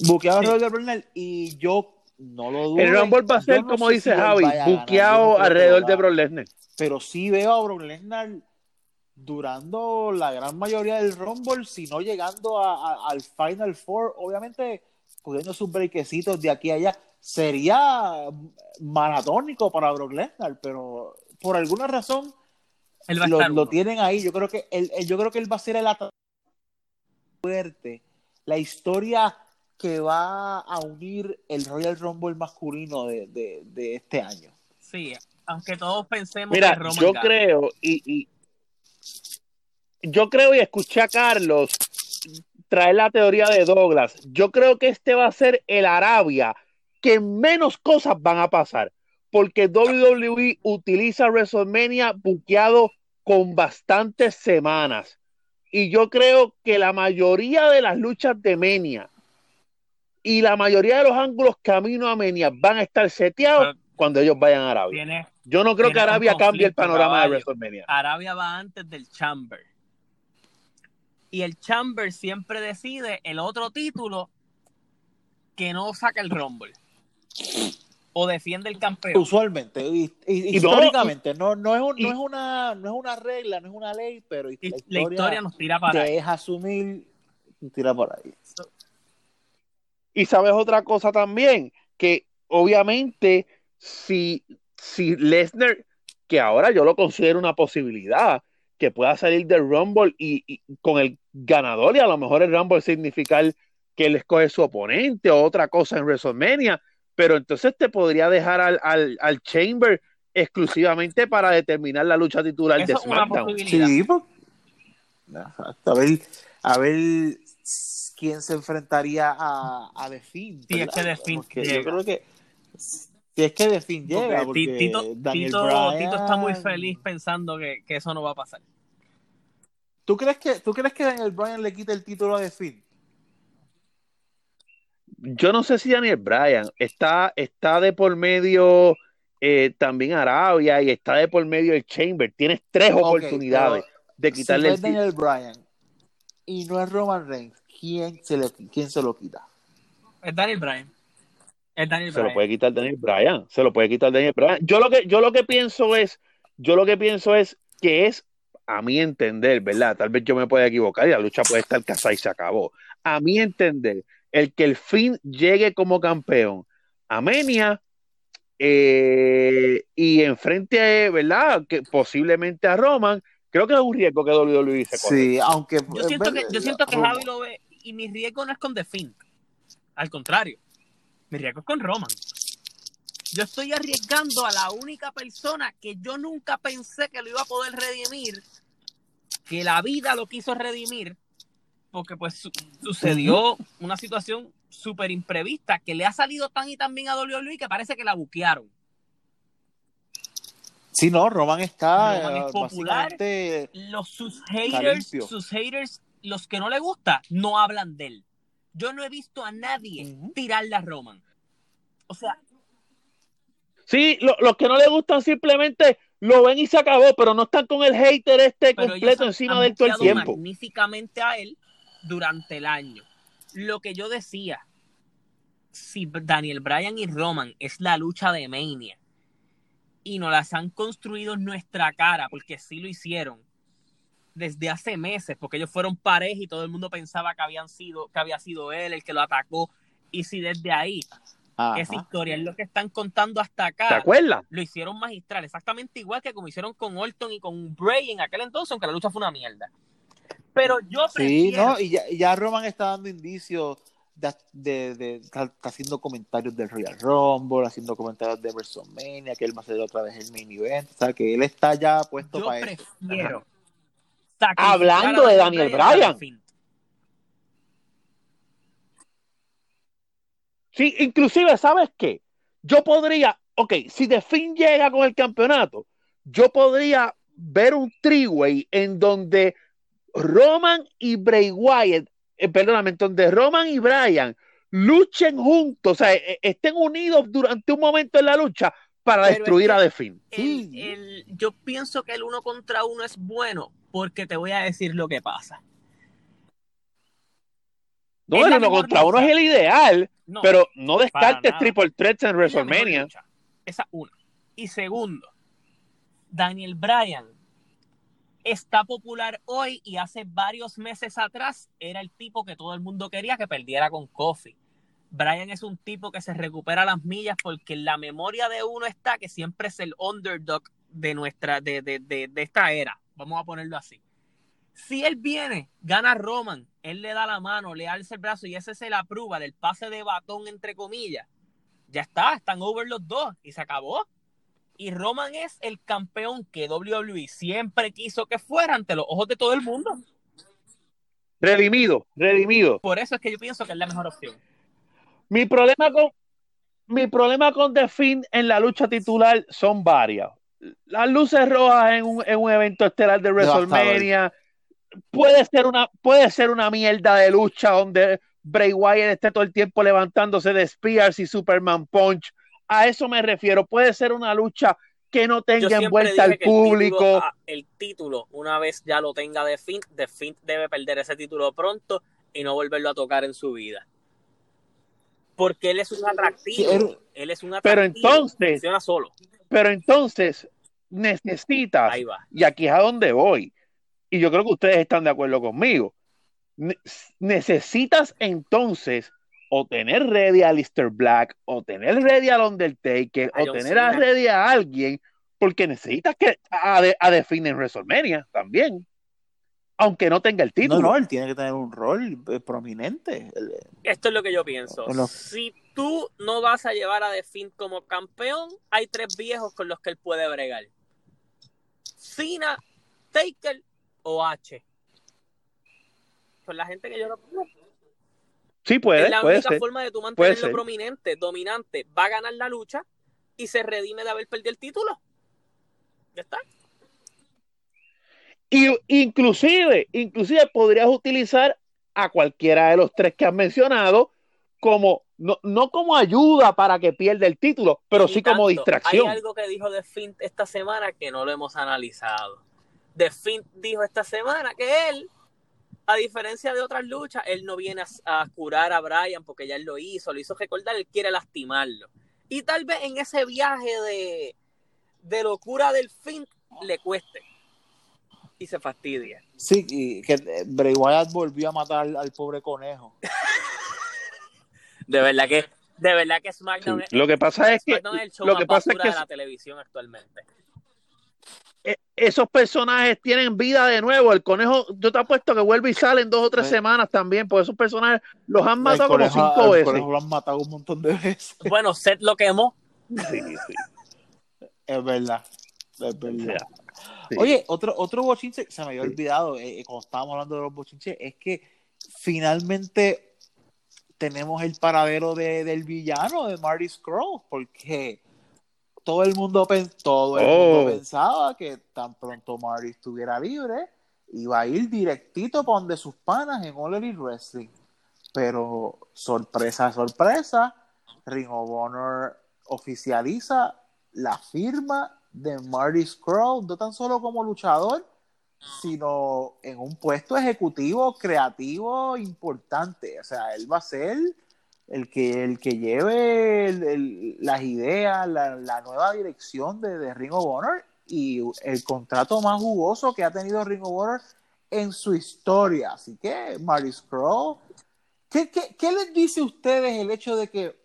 Buqueado alrededor de y yo no lo dudo. El Rumble va a ser, como dice Javi, buqueado alrededor de Brock Lesnar. Pero sí veo a Brock Lesnar durando la gran mayoría del Rumble, si no llegando al Final Four, obviamente cogiendo sus brequecitos de aquí a allá. Sería maratónico para Brock Lesnar, pero por alguna razón lo, tienen ahí. Yo creo que él, yo creo que él va a ser el fuerte, la historia que va a unir el Royal Rumble masculino de, este año. Sí, aunque todos pensemos Mira, que yo creo y, yo creo y escuché a Carlos traer la teoría de Douglas. Yo creo que este va a ser el Arabia que menos cosas van a pasar porque WWE utiliza WrestleMania buqueado con bastantes semanas. Y yo creo que la mayoría de las luchas de Mania y la mayoría de los ángulos camino a Mania van a estar seteados cuando ellos vayan a Arabia. yo no creo que Arabia cambie el panorama de WrestleMania. Arabia va antes del Chamber. Y el Chamber siempre decide el otro título que no saca el Rumble o defiende el campeón. Usualmente, y, históricamente, no, no, es no, es una, no es una regla, no es una ley, pero la historia, nos tira para deja asumir Tira por ahí. Y sabes otra cosa también, que obviamente si, si Lesnar, que ahora yo lo considero una posibilidad, que pueda salir del Rumble y, con el ganador y a lo mejor el Rumble significar que él escoge su oponente o otra cosa en WrestleMania, pero entonces te podría dejar al, al, Chamber exclusivamente para determinar la lucha titular de SmackDown. Sí, pues, a ver, a ver quién se enfrentaría a, a The Fiend. Sí, es que The Fiend yo creo que si es que The Fiend llega, porque Tito, Tito, Tito, está muy feliz pensando que, que, eso no va a pasar. ¿Tú crees que, ¿tú crees que Daniel Bryan le quite el título a The Fiend? Yo no sé si Daniel Bryan está, está de por medio eh, también Arabia y está de por medio el Chamber. Tienes tres oportunidades de quitarle si es Daniel Bryan y no es Roman Reigns, ¿quién se, le, quién se lo quita? Es Daniel Bryan. Es Daniel se lo puede quitar Daniel Bryan. Se lo puede quitar Daniel Bryan. Yo lo que, yo lo que pienso es, yo lo que pienso es que es a mi entender, ¿verdad? Tal vez yo me pueda equivocar y la lucha puede estar casada y se acabó. A mi entender, el que el fin llegue como campeón a Menia eh, y enfrente, ¿verdad? Que posiblemente a Roman, creo que es un riesgo que WWE se corre. Sí, aunque yo siento que, yo siento que Javi lo ve y mi riesgo no es con The Finn. Al contrario, mi riesgo es con Roman. Yo estoy arriesgando a la única persona que yo nunca pensé que lo iba a poder redimir, que la vida lo quiso redimir, porque pues sucedió una situación súper imprevista que le ha salido tan y tan bien a WWE que parece que la buquearon. Sí, no, Roman está Roman es popular. Los, sus haters, sus haters, los que no le gusta, no hablan de él. Yo no he visto a nadie tirarle a Roman. O sea. Sí, los que no le gustan simplemente lo ven y se acabó, pero no están con el hater este completo encima de todo el tiempo. magníficamente a él durante el año. Lo que yo decía, si Daniel Bryan y Roman es la lucha de Mania y nos las han construido en nuestra cara, porque sí lo hicieron desde hace meses, porque ellos fueron pareja y todo el mundo pensaba que habían sido, que había sido él el que lo atacó. Y si desde ahí esa historia es lo que están contando hasta acá. ¿Te acuerdas? Lo hicieron magistral, exactamente igual que como hicieron con Orton y con Bray en aquel entonces, aunque la lucha fue una mierda. Pero yo prefiero... Sí, ¿no? Y ya, Roman está dando indicios de, de, de, está haciendo comentarios del Royal Rumble, haciendo comentarios de WrestleMania, que él va a hacer otra vez el main event, o sea, que él está ya puesto para eso. Prefiero Hablando de Daniel Bryan. Sí, inclusive, ¿sabes qué? Yo podría, ok, si The Finn llega con el campeonato, yo podría ver un triway en donde Roman y Bray Wyatt, eh, perdóname, donde Roman y Bryan luchen juntos, o sea, e, e, estén unidos durante un momento en la lucha para destruir a The Finn. yo pienso que el uno contra uno es bueno porque te voy a decir lo que pasa. No, el uno contra uno es el ideal, pero no descartes triple threats en WrestleMania. Esa una. Y segundo, Daniel Bryan está popular hoy y hace varios meses atrás era el tipo que todo el mundo quería que perdiera con Kofi. Brian es un tipo que se recupera las millas porque la memoria de uno está que siempre es el underdog de nuestra, de, de, de, de esta era. Vamos a ponerlo así. Si él viene, gana Roman, él le da la mano, le alza el brazo y ese se la prueba del pase de batón entre comillas. Ya está, están over los dos y se acabó y Roman es el campeón que WWE siempre quiso que fuera ante los ojos de todo el mundo. Redimido, redimido. Por eso es que yo pienso que es la mejor opción. Mi problema con mi problema con The Finn en la lucha titular son varias. Las luces rojas en un, en un evento estelar de WrestleMania puede ser una puede ser una mierda de lucha donde Bray Wyatt esté todo el tiempo levantándose de Spears y Superman Punch a eso me refiero. Puede ser una lucha que no tenga envuelta al público. El título, una vez ya lo tenga de Finn, de Finn debe perder ese título pronto y no volverlo a tocar en su vida. Porque él es un atractivo. él, es un atractivo. Pero entonces. solo. Pero entonces necesitas. Y aquí es a donde voy. Y yo creo que ustedes están de acuerdo conmigo. necesitas entonces o tener ready a Lister Black, o tener ready al Undertaker, o tener a ready a alguien, porque necesitas que a, definir WrestleMania también. Aunque no tenga el título. No, no, él tiene que tener un rol eh, prominente. Esto es lo que yo pienso. Si tú no vas a llevar a The como campeón, hay tres viejos con los que él puede bregar. Cena, Taker o H. Con la gente que yo lo Sí, puede. Es la única forma de tú mantenerlo prominente, dominante. Va a ganar la lucha y se redime de haber perdido el título. Ya está. Y inclusive, inclusive podrías utilizar a cualquiera de los tres que has mencionado como no, no como ayuda para que pierda el título, pero sí como distracción. Hay algo que dijo The Fint esta semana que no lo hemos analizado. The Fint dijo esta semana que él a diferencia de otras luchas, él no viene a, curar a Brian porque ya él lo hizo, lo hizo recordar, él quiere lastimarlo. Y tal vez en ese viaje de, de locura del fin le cueste. Y se fastidia. Sí, y que Bray Wyatt volvió a matar al, pobre conejo. de verdad que, de verdad que SmackDown, lo que pasa es que lo que pasa es que de la televisión actualmente. E, esos personajes tienen vida de nuevo. El conejo, yo te apuesto que vuelve y sale en dos o tres semanas también, porque esos personajes los han matado como cinco veces. lo han matado un montón de veces. Bueno, Seth lo quemó. Sí, sí. Es verdad. Es verdad. Oye, otro, otro bochinche, se me había olvidado eh, eh, cuando estábamos hablando de los bochinches, es que finalmente tenemos el paradero de, del villano de Marty Scroll, porque todo el mundo, todo el mundo oh. pensaba que tan pronto Marty estuviera libre, iba a ir directito para donde sus panas en All Elite Wrestling. Pero sorpresa, sorpresa, Ring of Honor oficializa la firma de Marty Scroll, no tan solo como luchador, sino en un puesto ejecutivo creativo importante. O sea, él va a ser el que, el que lleve las ideas, la, nueva dirección de, de, Ring of Honor y el contrato más jugoso que ha tenido Ring of Honor en su historia. Así que, Marty Scroll, ¿qué, qué, les dice a ustedes el hecho de que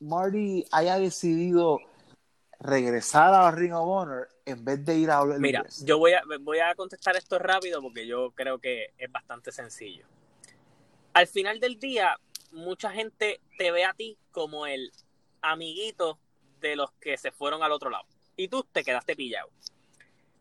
Marty haya decidido regresar a Ring of Honor en vez de ir a Mira, yo voy voy a contestar esto rápido porque yo creo que es bastante sencillo. Al final del día, mucha gente te ve a ti como el amiguito de los que se fueron al otro lado. Y tú te quedaste pillado.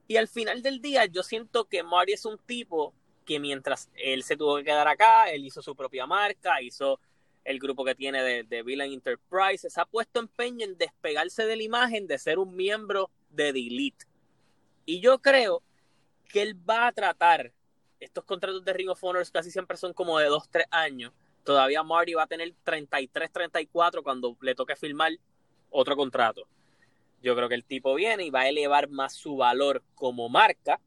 Y al final del día, yo siento que Marty es un tipo que mientras él se tuvo que quedar acá, él hizo su propia marca, hizo el grupo que tiene de, de Villain Enterprises, ha puesto empeño en despegarse de la imagen de ser un miembro de Delete. Y yo creo que él va a tratar, estos contratos de Ring of Honor casi siempre son como de 2-3 años, todavía Marty va a tener 33, 34 cuando le toque firmar otro contrato. Yo creo que el tipo viene y va a elevar más su valor como marca.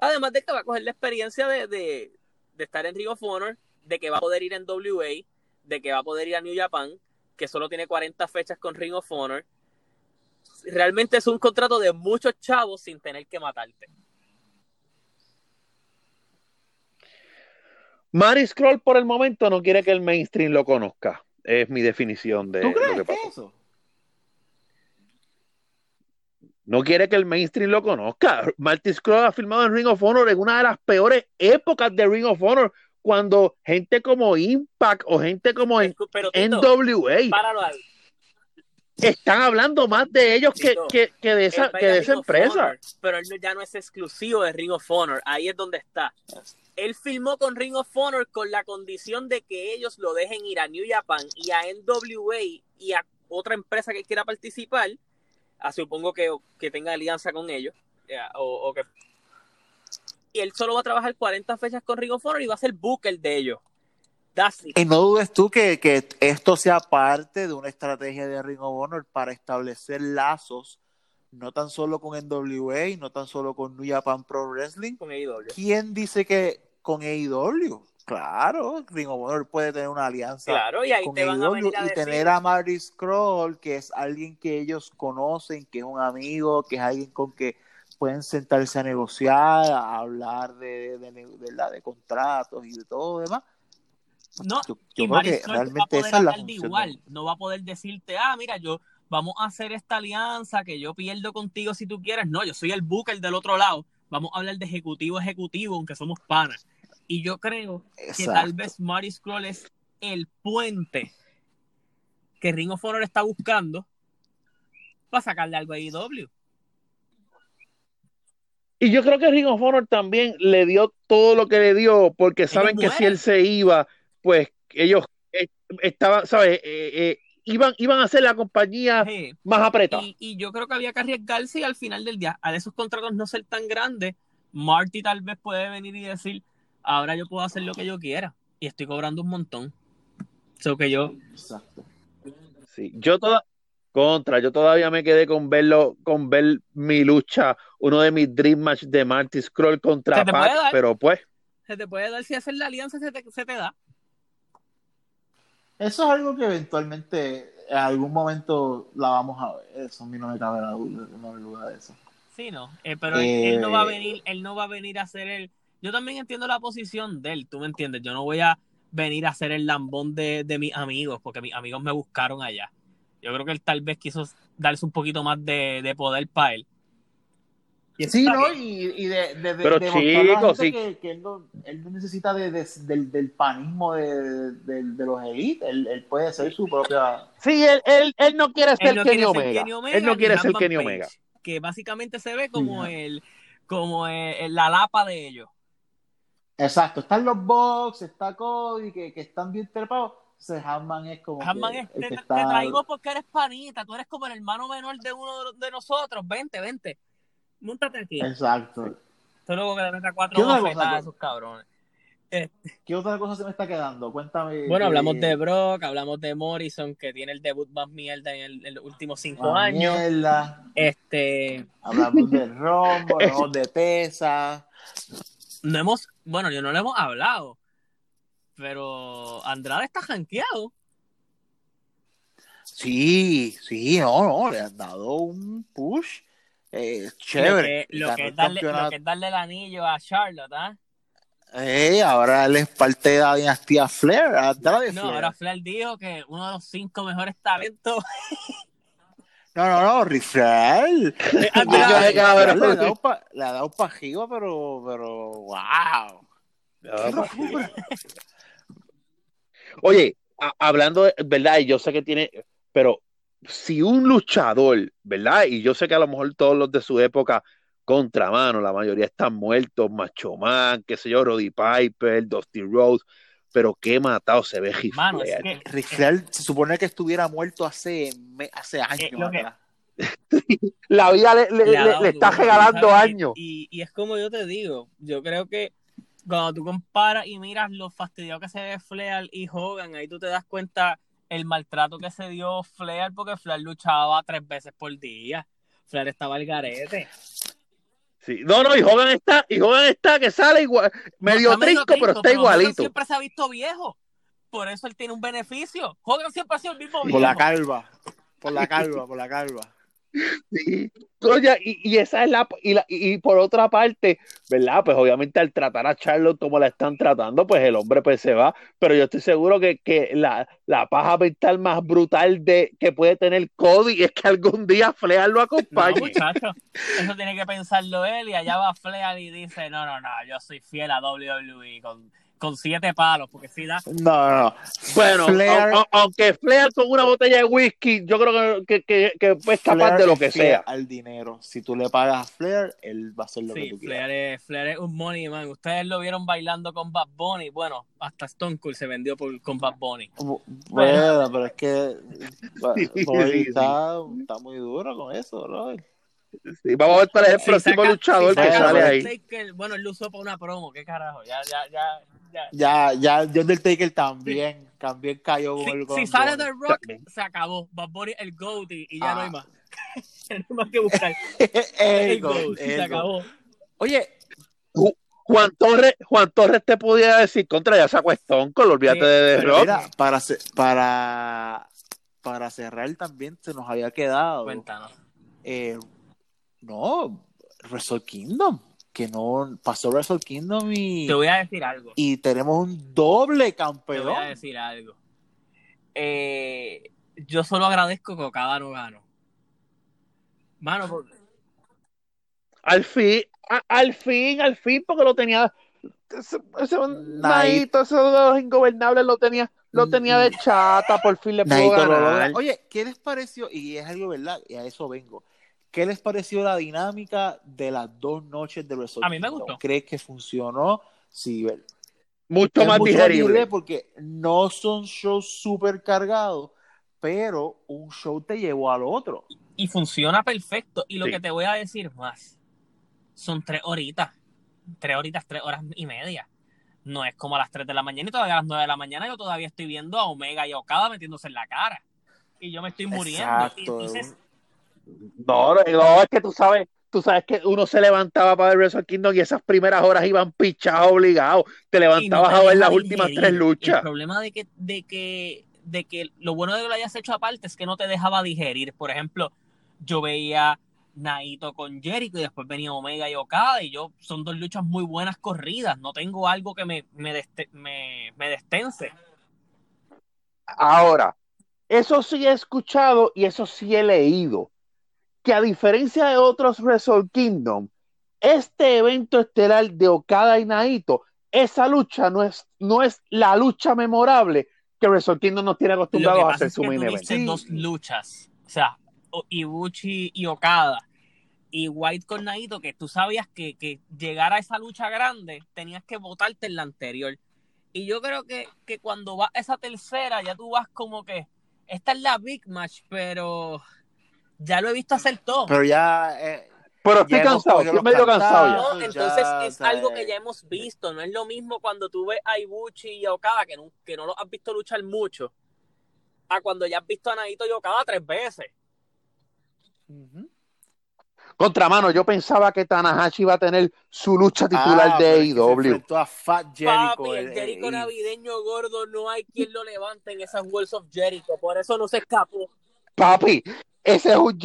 Además de que va a coger la experiencia de, de, estar en Ring of Honor, de que va a poder ir en WA, de que va a poder ir a New Japan, que solo tiene 40 fechas con Ring of Honor. Realmente es un contrato de muchos chavos sin tener que matarte. Mary Scroll por el momento no quiere que el mainstream lo conozca. Es mi definición de lo que pasó. Eso? No quiere que el mainstream lo conozca. Marty Scroll ha filmado en Ring of Honor en una de las peores épocas de Ring of Honor, cuando gente como Impact o gente como NWA están hablando más de ellos que, de esa, que de esa empresa. pero él ya no es exclusivo de Ring of Honor. Ahí es donde está él filmó con Ring of Honor con la condición de que ellos lo dejen ir a New Japan y a NWA y a otra empresa que quiera participar, a, supongo que, que, tenga alianza con ellos, o, que... Y él solo va a trabajar 40 fechas con Ring of Honor y va a ser booker de ellos. Y no dudes tú que, que, esto sea parte de una estrategia de Ring of Honor para establecer lazos, no tan solo con NWA, no tan solo con New Japan Pro Wrestling. Con AEW. ¿Quién dice que con AEW. Claro, Ring of Honor puede tener una alianza claro, y ahí con te van a, venir y tener a Marty Scroll, que es alguien que ellos conocen, que es un amigo, que es alguien con que pueden sentarse a negociar, a hablar de, de, de, contratos y de todo demás. No, yo, creo que realmente esa es la igual, no va a poder decirte, ah, mira, yo vamos a hacer esta alianza que yo pierdo contigo si tú quieres. No, yo soy el booker del otro lado. Vamos a hablar de ejecutivo ejecutivo, aunque somos panas. Y yo creo que tal vez Marty Scroll es el puente que Ring of Honor está buscando para sacarle algo a IW. Y yo creo que Ring of Honor también le dio todo lo que le dio, porque saben que si él se iba, pues ellos eh, estaban, ¿sabes? Eh, eh, iban, iban a hacer la compañía más apretada. Y, yo creo que había que arriesgarse y al final del día, al esos contratos no ser tan grandes, Marty tal vez puede venir y decir, ahora yo puedo hacer lo que yo quiera y estoy cobrando un montón. Eso que yo... Exacto. Sí, yo toda contra, yo todavía me quedé con verlo, con ver mi lucha, uno de mis dream match de Marty Scroll contra Pac, pero pues. Se te puede dar si hacer la alianza se te, se te da. Eso es algo que eventualmente en algún momento la vamos a ver. Eso a mí no me cabe la duda, de eso. Sí, no. Eh, pero él, no va a eh, venir, él no va a venir a hacer el. Yo también entiendo la posición de él, tú me entiendes. Yo no voy a venir a hacer el lambón de, de mis amigos, porque mis amigos me buscaron allá. Yo creo que él tal vez quiso darse un poquito más de, de poder para él sí, ¿no? Y, y de, de, Pero chico, sí. que, que él, no, él, no, necesita de, del, del, panismo de, los elites, él, él, puede ser su propia... Sí, él, él, él no quiere ser no Kenny, Omega. Él no quiere ser Kenny Omega. Que básicamente se ve como, el, como el, la lapa de ellos. Exacto, están los box, está Cody, que, que están bien trepados. Entonces Hanman es como. Hanman es, te, te, traigo porque eres panita, tú eres como el hermano menor de uno de nosotros, vente, vente Múntate aquí. Exacto. Solo que le meta cuatro bofetadas a esos cabrones. Este. ¿Qué otra cosa se me está quedando? Cuéntame. Bueno, hablamos de Brock, hablamos de Morrison, que tiene el debut más mierda en, los últimos cinco años. Mierda. Este. Hablamos de Rombo, hablamos de Tesa. No hemos, bueno, yo no lo hemos hablado, pero Andrade está janqueado. Sí, sí, no, no, le han dado un push eh, chévere. Lo que, es darle, el anillo a Charlotte, ¿ah? Eh, ahora él es parte de la dinastía Flair. no, ahora Flair dijo que uno de los cinco mejores talentos. no, no, no, Rifrael. le, ha dado pajivo, pero, pero, wow. Oye, hablando, de, ¿verdad? Y yo sé que tiene, pero si un luchador, ¿verdad? Y yo sé que a lo mejor todos los de su época contramano, la mayoría están muertos, Macho Man, qué sé yo, Roddy Piper, Dusty Rose, pero qué matado se ve Rick se supone que estuviera muerto hace, hace años. la vida le, está regalando años. Y, y, es como yo te digo, yo creo que cuando tú comparas y miras lo fastidiado que se ve Flair y Hogan, ahí tú te das cuenta el maltrato que se dio Flair porque Flair luchaba tres veces por día. Flair estaba al garete. Sí. No, no, y Hogan está, y Hogan está que sale igual, medio trinco, pero está igualito. siempre se ha visto viejo. Por eso él tiene un beneficio. Hogan siempre ha sido el mismo viejo. Por la calva. Por la calva, por la calva. Sí. y, y, esa es la y, la y, por otra parte, ¿verdad? Pues obviamente al tratar a Charlotte como la están tratando, pues el hombre pues se va, pero yo estoy seguro que, que la, la, paja mental más brutal de que puede tener Cody es que algún día Fleal lo acompañe. muchacho, eso tiene que pensarlo él y allá va Fleal y dice, no, no, no, yo soy fiel a WWE con con siete palos, porque si da. No, no, Bueno, aunque Flair con una botella de whisky, yo creo que, que, que es capaz de lo que sea. Al dinero. Si tú le pagas a Flair, él va a hacer lo que tú Flair Es, Flair es un money man. Ustedes lo vieron bailando con Bad Bunny. Bueno, hasta Stone Cold se vendió por, con Bad Bunny. Bueno, pero es que está, está, muy duro con eso, bro. Sí, vamos a ver cuál es el próximo luchador que sale ahí. bueno, él lo usó para una promo, qué carajo, ya, ya, ya, ya, ya, The Undertaker también, también cayó con el Si sale The Rock, se acabó. Bad Bunny, el GOAT y, ya no hay ah. más. no hay más que buscar. el, GOAT, se acabó. Oye, Juan Torres, Juan Torres te podía decir contra ya sacó Stone Cold, olvídate de The Rock. Mira, para, para, para cerrar también se nos había quedado. Cuéntanos. Eh, no, Wrestle Kingdom, que no pasó Wrestle Kingdom y... Te voy a decir algo. Y tenemos un doble campeón. Te voy a decir algo. Eh, yo solo agradezco que cada no gano. Mano, porque... Al fin, al fin, al fin, porque lo tenía. Ese, ese Naito, esos dos ingobernables lo tenía, lo tenía de chata, por fin le pudo ganar. Oye, ¿qué les pareció? Y es algo verdad, y a eso vengo. ¿Qué les pareció la dinámica de las dos noches de WrestleMania? A mí me gustó. ¿Crees que funcionó? Sí, mucho más digerible. Porque no son shows súper cargados, pero un show te llevó al otro. Y funciona perfecto. Y lo que te voy a decir más, son tres horitas. Tres horitas, tres horas y media. No es como a las tres de la mañana y todavía a las nueve de la mañana yo todavía estoy viendo a Omega y a Okada metiéndose en la cara. Y yo me estoy muriendo. No, no, es que tú sabes, tú sabes que uno se levantaba para ver Wrestle Kingdom y esas primeras horas iban pichados obligados. Te levantabas a ver las últimas tres luchas. El problema de que, de que, de que lo bueno de que lo hayas hecho aparte es que no te dejaba digerir. Por ejemplo, yo veía Naito con Jericho y después venía Omega y Okada y yo son dos luchas muy buenas corridas, no tengo algo que me, me, me, destense. Ahora, eso sí he escuchado y eso sí he leído, que a diferencia de otros Wrestle Kingdom, este evento estelar de Okada y Naito, esa lucha no es, no es la lucha memorable que Wrestle Kingdom nos tiene acostumbrados a hacer su main event. dos luchas, o sea, Ibuchi y Okada, y White con Naito, que tú sabías que, que llegar a esa lucha grande tenías que votarte en la anterior. Y yo creo que, que cuando vas a esa tercera, ya tú vas como que esta es la Big Match, pero ya lo he visto hacer todo. Pero ya. Eh, pero estoy cansado, estoy medio cansado ya. entonces es algo que ya hemos visto. No es lo mismo cuando tú ves a Ibuchi y a Okada, que no, que no los has visto luchar mucho, a cuando ya has visto a Naito y Okada tres veces. Contramano, yo pensaba que Tanahashi iba a tener su lucha titular ah, de AEW. A Fat Jericho, Papi, el Jericho navideño gordo, no hay quien lo levante en esas Worlds of Jericho, por eso no se escapó. Papi, ese, es un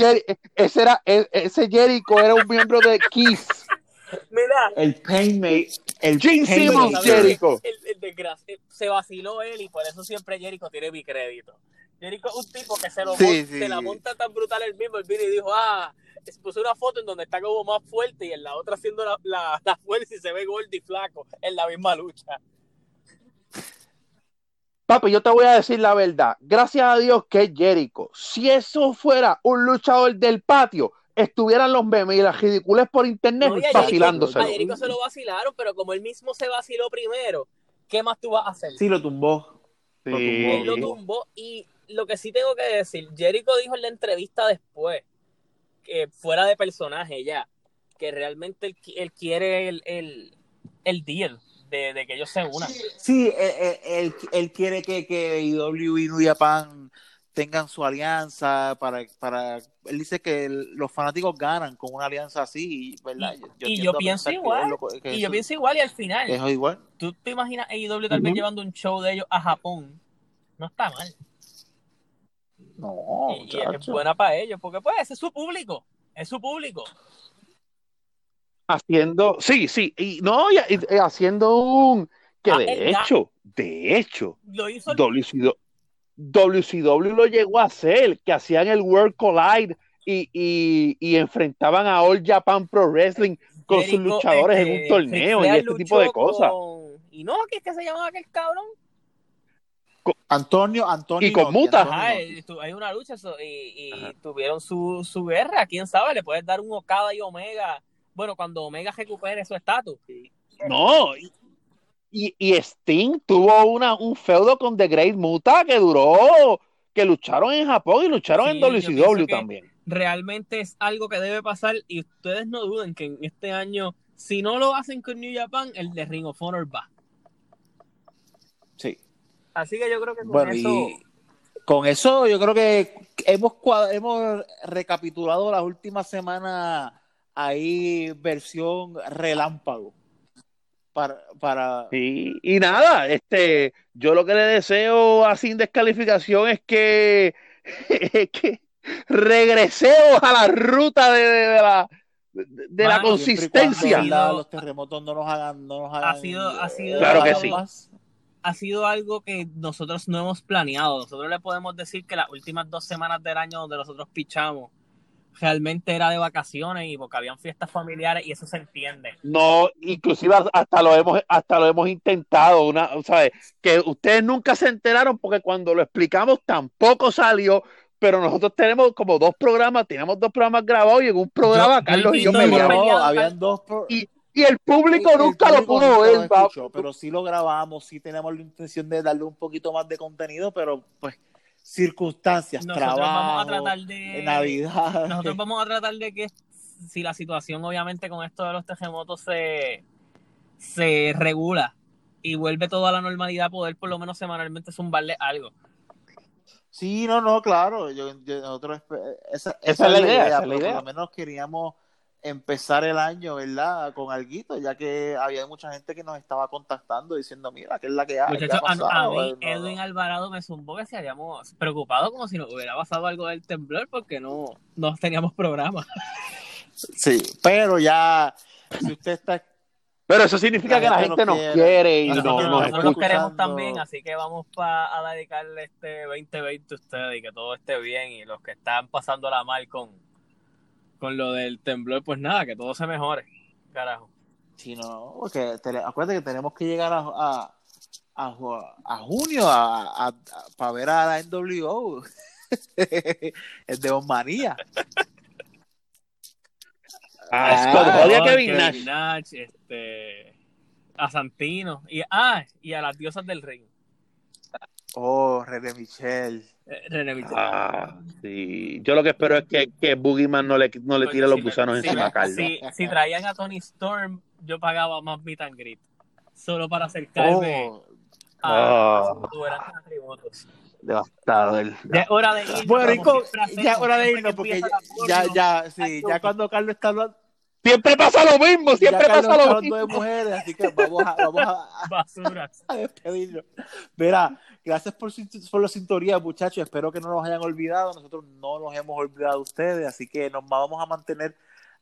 ese, era, e, ese Jericho era un miembro de Kiss. Mira. El Painmate. El Gene Simmons Jericho. El, el, se vaciló él y por eso siempre Jericho tiene mi crédito. Jericho es un tipo que se, lo se la monta tan brutal el mismo, el vino y dijo, ah, puso una foto en donde está como más fuerte y en la otra haciendo la, la, fuerza y se ve gordo y flaco en la misma lucha. Papi, yo te voy a decir la verdad. Gracias a Dios que es Jericho. Si eso fuera un luchador del patio, estuvieran los memes y las ridículas por internet vacilándose. A Jericho se lo vacilaron, pero como él mismo se vaciló primero, ¿qué más tú vas a hacer? Sí, lo tumbó. Sí. Él lo tumbó y lo que sí tengo que decir, Jericho dijo en la entrevista después que fuera de personaje ya, que realmente él, quiere el, el, deal de, que ellos se unan. Sí, él, él, quiere que, que IW y New Japan tengan su alianza para, para él dice que los fanáticos ganan con una alianza así ¿verdad? y yo pienso igual y yo pienso igual y al final es igual tú te imaginas IW tal vez llevando un show de ellos a Japón no está mal no, y, es buena para ellos, porque pues ese es su público, es su público. Haciendo, sí, sí, y no, y, haciendo un que ah, de hecho, de hecho, lo hizo WCW, WCW lo llegó a hacer, que hacían el World Collide y, y, y enfrentaban a All Japan Pro Wrestling con sus luchadores en un este, torneo y este tipo de cosas. Y no, ¿qué es que se llamaba aquel cabrón? Antonio, Antonio. Y con Muta. hay una lucha y, tuvieron su, su, guerra. Quién sabe, le puedes dar un Okada y Omega. Bueno, cuando Omega recupere su estatus. No, y, y, Sting tuvo una, un feudo con The Great Muta que duró, que lucharon en Japón y lucharon en WCW también. Realmente es algo que debe pasar y ustedes no duden que en este año, si no lo hacen con New Japan, el de Ring of Honor va. Sí. Así que yo creo que con eso. con eso, yo creo que hemos, hemos recapitulado las últimas semanas ahí, versión relámpago. Para, para... y nada, este, yo lo que le deseo a sin descalificación es que, que regresemos a la ruta de, la de, la consistencia. los terremotos no nos hagan, no nos hagan ha sido, ha sido claro que sí. Ha sido algo que nosotros no hemos planeado. Nosotros le podemos decir que las últimas dos semanas del año donde nosotros pichamos realmente era de vacaciones y porque habían fiestas familiares y eso se entiende. No, inclusive hasta lo hemos, hasta lo hemos intentado, una, ¿sabes? Que ustedes nunca se enteraron porque cuando lo explicamos tampoco salió, pero nosotros tenemos como dos programas, teníamos dos programas grabados y en un programa Carlos y yo me habían dos y, y, el público nunca lo pudo ver, pero sí lo grabamos, sí tenemos la intención de darle un poquito más de contenido, pero pues circunstancias, nosotros vamos a tratar de, Navidad. Nosotros vamos a tratar de que si la situación obviamente con esto de los terremotos se, se regula y vuelve toda la normalidad, poder por lo menos semanalmente zumbarle algo. Sí, no, no, claro. Yo, nosotros, esa, es la idea. Por lo menos queríamos empezar el año, ¿verdad? Con alguito, ya que había mucha gente que nos estaba contactando diciendo, mira, ¿qué es la que hay? Muchachos, a, mí, Edwin Alvarado me zumbó que se habíamos preocupado como si nos hubiera pasado algo del temblor porque no, no teníamos programa. Sí, pero ya, si usted está... Pero eso significa que la gente nos quiere, y nosotros, nos, nosotros queremos también, así que vamos pa, a dedicarle este 2020 a ustedes y que todo esté bien y los que están pasando la mal con con lo del temblor, pues nada, que todo se mejore, carajo. Sí, no, porque acuérdate que tenemos que llegar a, a, a, junio a, para ver a la NWO. el de Osmanía. Ah, a Kevin Nash. este, a Santino y, ah, y a las diosas del ring. Oh, René Michel. Eh, ah, sí. Yo lo que espero es que, que Boogeyman no le, no le tire los gusanos encima a Carlos. Si, traían a Tony Storm, yo pagaba más meet and greet. Solo para acercarme oh. a oh. los atributos. Devastado. El... Ya es hora de irnos. Bueno, ya es hora de irnos porque ya, ya, sí, ya cuando Carlos está hablando. Siempre pasa lo mismo, siempre pasa lo mismo. de mujeres, así que vamos a, vamos a, Basuras. a despedirnos. Verá, Gracias por, por la sintonía, muchachos. Espero que no nos hayan olvidado. Nosotros no nos hemos olvidado de ustedes, así que nos vamos a mantener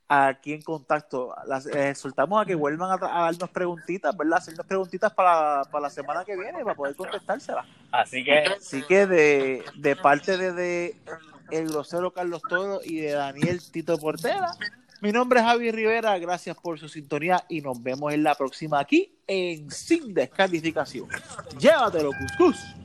aquí en contacto. Las, eh, soltamos a que vuelvan a, darnos preguntitas, ¿verdad? Hacernos preguntitas para, para, la semana que viene para poder contestárselas. Así que, así que de, de parte de, el grosero Carlos Toro y de Daniel Tito Portera. Mi nombre es Javi Rivera, gracias por su sintonía y nos vemos en la próxima aquí en Sin Descalificación. Llévatelo, Cuscus.